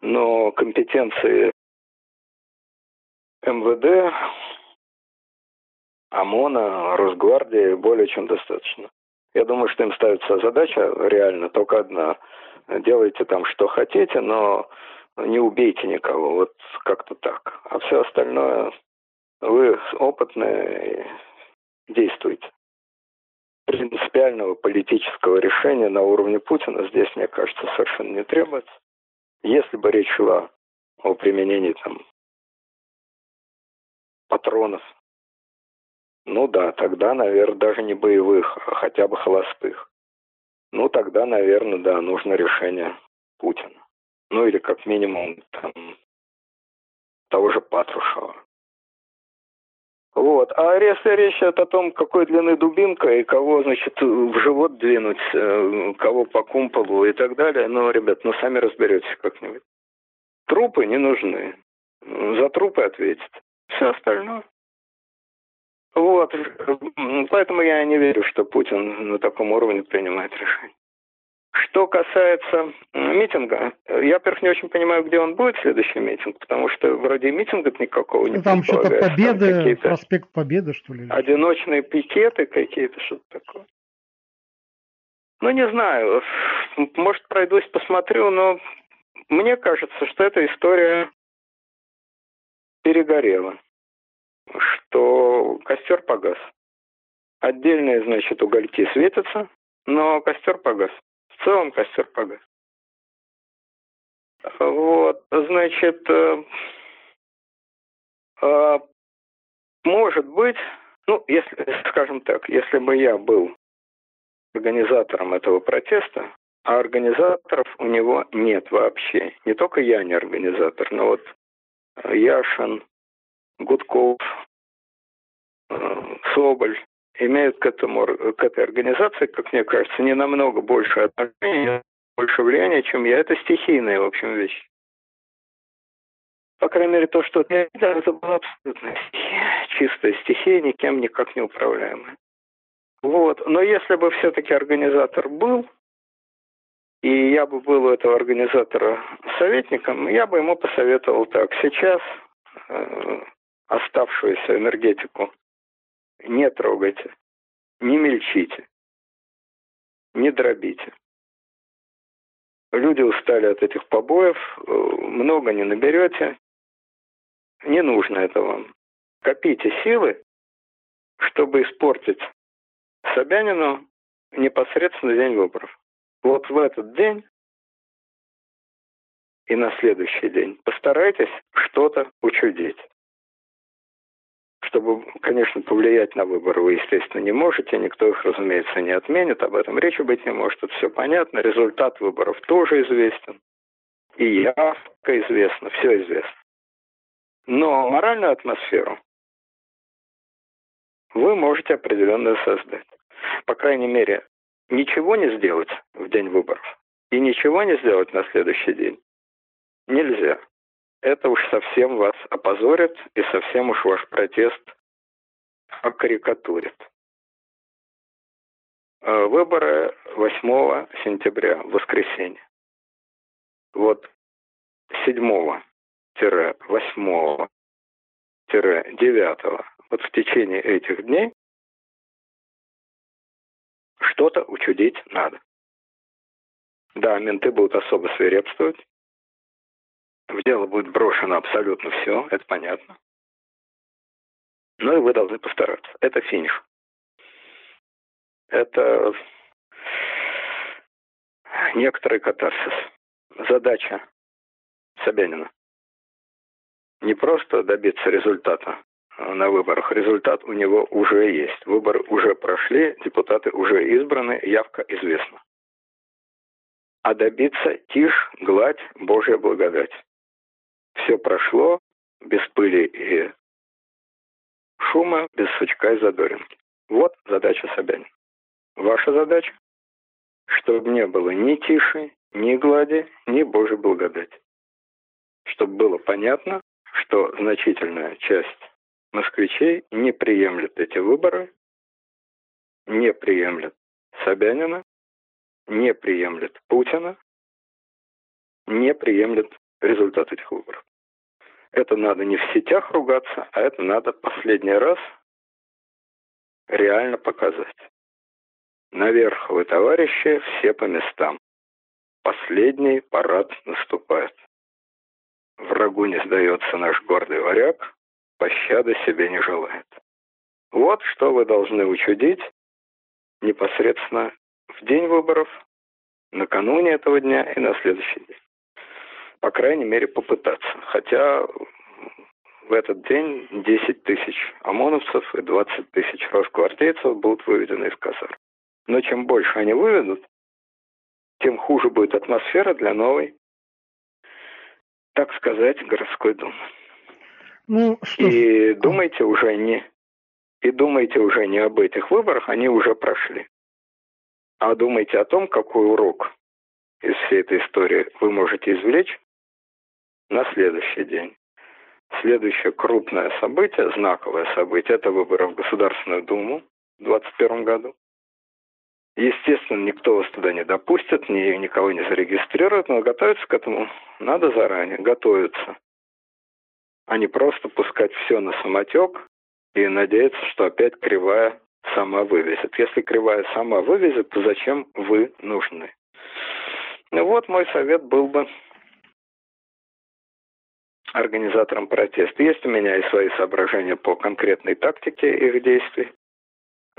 но компетенции МВД, ОМОНа, Росгвардии более чем достаточно. Я думаю, что им ставится задача реально только одна. Делайте там, что хотите, но не убейте никого, вот как-то так. А все остальное вы опытные, действуйте. Принципиального политического решения на уровне Путина здесь, мне кажется, совершенно не требуется. Если бы речь шла о применении там патронов, ну да, тогда, наверное, даже не боевых, а хотя бы холостых. Ну тогда, наверное, да, нужно решение Путина. Ну или как минимум там, того же Патрушева. Вот. А если речь идет о том, какой длины дубинка и кого, значит, в живот двинуть, э, кого по кумполу и так далее, ну, ребят, ну, сами разберетесь как-нибудь. Трупы не нужны. За трупы ответит. Все остальное. Вот. Поэтому я не верю, что Путин на таком уровне принимает решение. Что касается митинга, я, во-первых, не очень понимаю, где он будет, следующий митинг, потому что вроде митинга никакого не Там что-то Победы, проспект Победы, что ли? Одиночные пикеты какие-то, что-то такое. Ну, не знаю, может, пройдусь, посмотрю, но мне кажется, что эта история перегорела, что костер погас. Отдельные, значит, угольки светятся, но костер погас. В целом костер погас. Вот, значит, э, э, может быть, ну, если, скажем так, если бы я был организатором этого протеста, а организаторов у него нет вообще. Не только я не организатор, но вот Яшин, Гудков, э, Соболь имеют к, этому, к этой организации, как мне кажется, не намного больше отношения, больше влияния, чем я. Это стихийная, в общем, вещь. По крайней мере, то, что я видел, это была абсолютная стихия, чистая стихия, никем никак не управляемая. Вот. Но если бы все-таки организатор был, и я бы был у этого организатора советником, я бы ему посоветовал так. Сейчас э, оставшуюся энергетику не трогайте, не мельчите, не дробите. Люди устали от этих побоев, э, много не наберете, не нужно это вам. Копите силы, чтобы испортить Собянину непосредственно день выборов. Вот в этот день и на следующий день постарайтесь что-то учудить. Чтобы, конечно, повлиять на выборы вы, естественно, не можете. Никто их, разумеется, не отменит. Об этом речи быть не может. Это все понятно. Результат выборов тоже известен. И явка известна. Все известно. Но моральную атмосферу вы можете определенно создать. По крайней мере, ничего не сделать в день выборов и ничего не сделать на следующий день нельзя. Это уж совсем вас опозорит и совсем уж ваш протест окарикатурит. Э, выборы 8 сентября, воскресенье. Вот 7 8 9 вот в течение этих дней что-то учудить надо. Да, менты будут особо свирепствовать. В дело будет брошено абсолютно все, это понятно. Но и вы должны постараться. Это финиш. Это некоторый катарсис. Задача Собянина. Не просто добиться результата на выборах. Результат у него уже есть. Выборы уже прошли, депутаты уже избраны, явка известна. А добиться тишь, гладь, Божья благодать. Все прошло без пыли и шума, без сучка и задоринки. Вот задача Собянина. Ваша задача, чтобы не было ни тиши, ни глади, ни Божьей благодати. Чтобы было понятно, что значительная часть москвичей не приемлет эти выборы, не приемлет Собянина, не приемлет Путина, не приемлет результат этих выборов. Это надо не в сетях ругаться, а это надо последний раз реально показать. Наверх вы, товарищи, все по местам. Последний парад наступает. Врагу не сдается наш гордый варяг, пощады себе не желает. Вот что вы должны учудить непосредственно в день выборов, накануне этого дня и на следующий день по крайней мере, попытаться. Хотя в этот день 10 тысяч ОМОНовцев и 20 тысяч росгвардейцев будут выведены из казарм. Но чем больше они выведут, тем хуже будет атмосфера для новой, так сказать, городской думы. Ну, что и думайте уже не и думайте уже не об этих выборах, они уже прошли. А думайте о том, какой урок из всей этой истории вы можете извлечь на следующий день. Следующее крупное событие, знаковое событие, это выборы в Государственную Думу в 2021 году. Естественно, никто вас туда не допустит, ни, никого не зарегистрирует, но готовиться к этому надо заранее, готовиться. А не просто пускать все на самотек и надеяться, что опять кривая сама вывезет. Если кривая сама вывезет, то зачем вы нужны? Ну вот мой совет был бы организаторам протеста. Есть у меня и свои соображения по конкретной тактике их действий.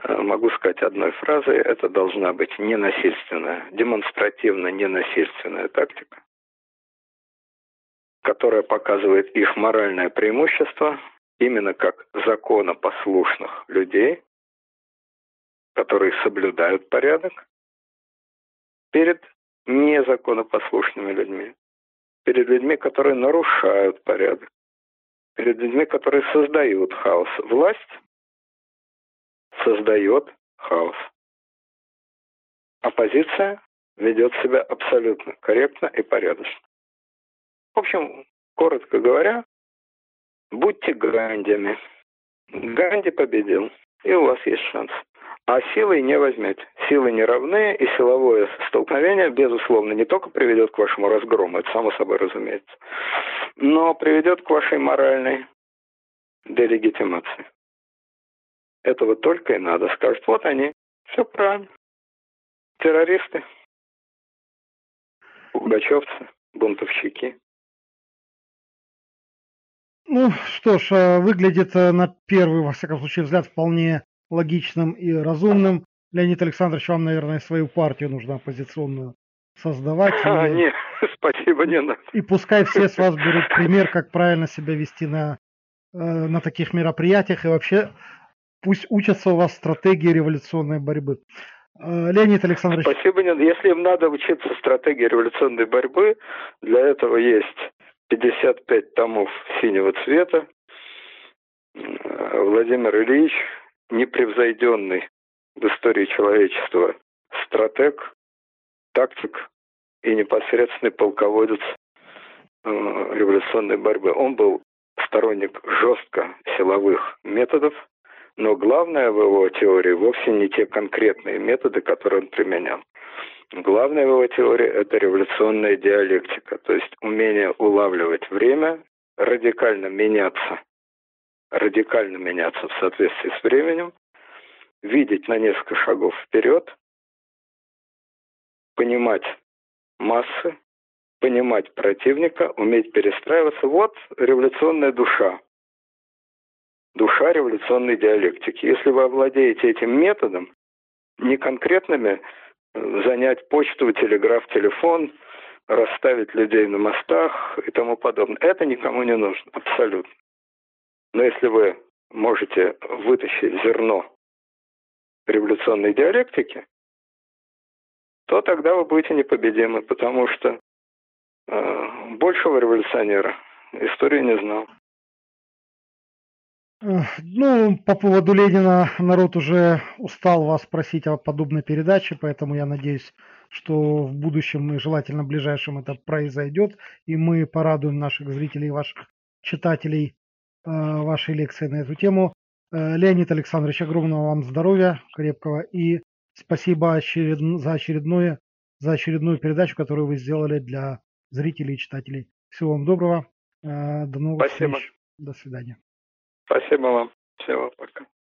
Э, могу сказать одной фразой, это должна быть ненасильственная, демонстративно ненасильственная тактика, которая показывает их моральное преимущество именно как законопослушных людей, которые соблюдают порядок, перед незаконопослушными людьми, перед людьми, которые нарушают порядок, перед людьми, которые создают хаос. Власть создает хаос. Оппозиция ведет себя абсолютно корректно и порядочно. В общем, коротко говоря, будьте Гандями. Ганди победил, и у вас есть шанс. А силой не возьмете. Силы не равны, и силовое столкновение, безусловно, не только приведет к вашему разгрому, это само собой разумеется, но приведет к вашей моральной делегитимации. Этого только и надо. Скажут, вот они, все правильно. Террористы, пугачевцы, бунтовщики. Ну что ж, э, выглядит э, на первый, во всяком случае, взгляд вполне логичным и разумным. Леонид Александрович, вам, наверное, свою партию нужно оппозиционную создавать. А, и, нет, спасибо, не надо. И пускай все с вас берут пример, как правильно себя вести на, э, на таких мероприятиях. И вообще пусть учатся у вас стратегии революционной борьбы. Леонид Александрович. Спасибо, нет. Если им надо учиться стратегии революционной борьбы, для этого есть 55 томов синего цвета. Владимир Ильич, непревзойденный в истории человечества стратег, тактик и непосредственный полководец э, революционной борьбы. Он был сторонник жестко силовых методов, но главное в его теории вовсе не те конкретные методы, которые он применял. Главная его теория – это революционная диалектика, то есть умение улавливать время, радикально меняться, радикально меняться в соответствии с временем, видеть на несколько шагов вперед, понимать массы, понимать противника, уметь перестраиваться. Вот революционная душа. Душа революционной диалектики. Если вы овладеете этим методом, не конкретными занять почту, телеграф, телефон, расставить людей на мостах и тому подобное. Это никому не нужно, абсолютно. Но если вы можете вытащить зерно революционной диалектики, то тогда вы будете непобедимы, потому что э, большего революционера история не знал. Ну, по поводу Ленина народ уже устал вас просить о подобной передаче, поэтому я надеюсь, что в будущем и желательно ближайшем это произойдет, и мы порадуем наших зрителей, ваших читателей вашей лекции на эту тему. Э, Леонид Александрович, огромного вам здоровья, крепкого, и спасибо очеред... за, очередное, за очередную передачу, которую вы сделали для зрителей и читателей. Всего вам доброго, э, до новых спасибо. встреч, до свидания. Спасибо вам. Всего пока.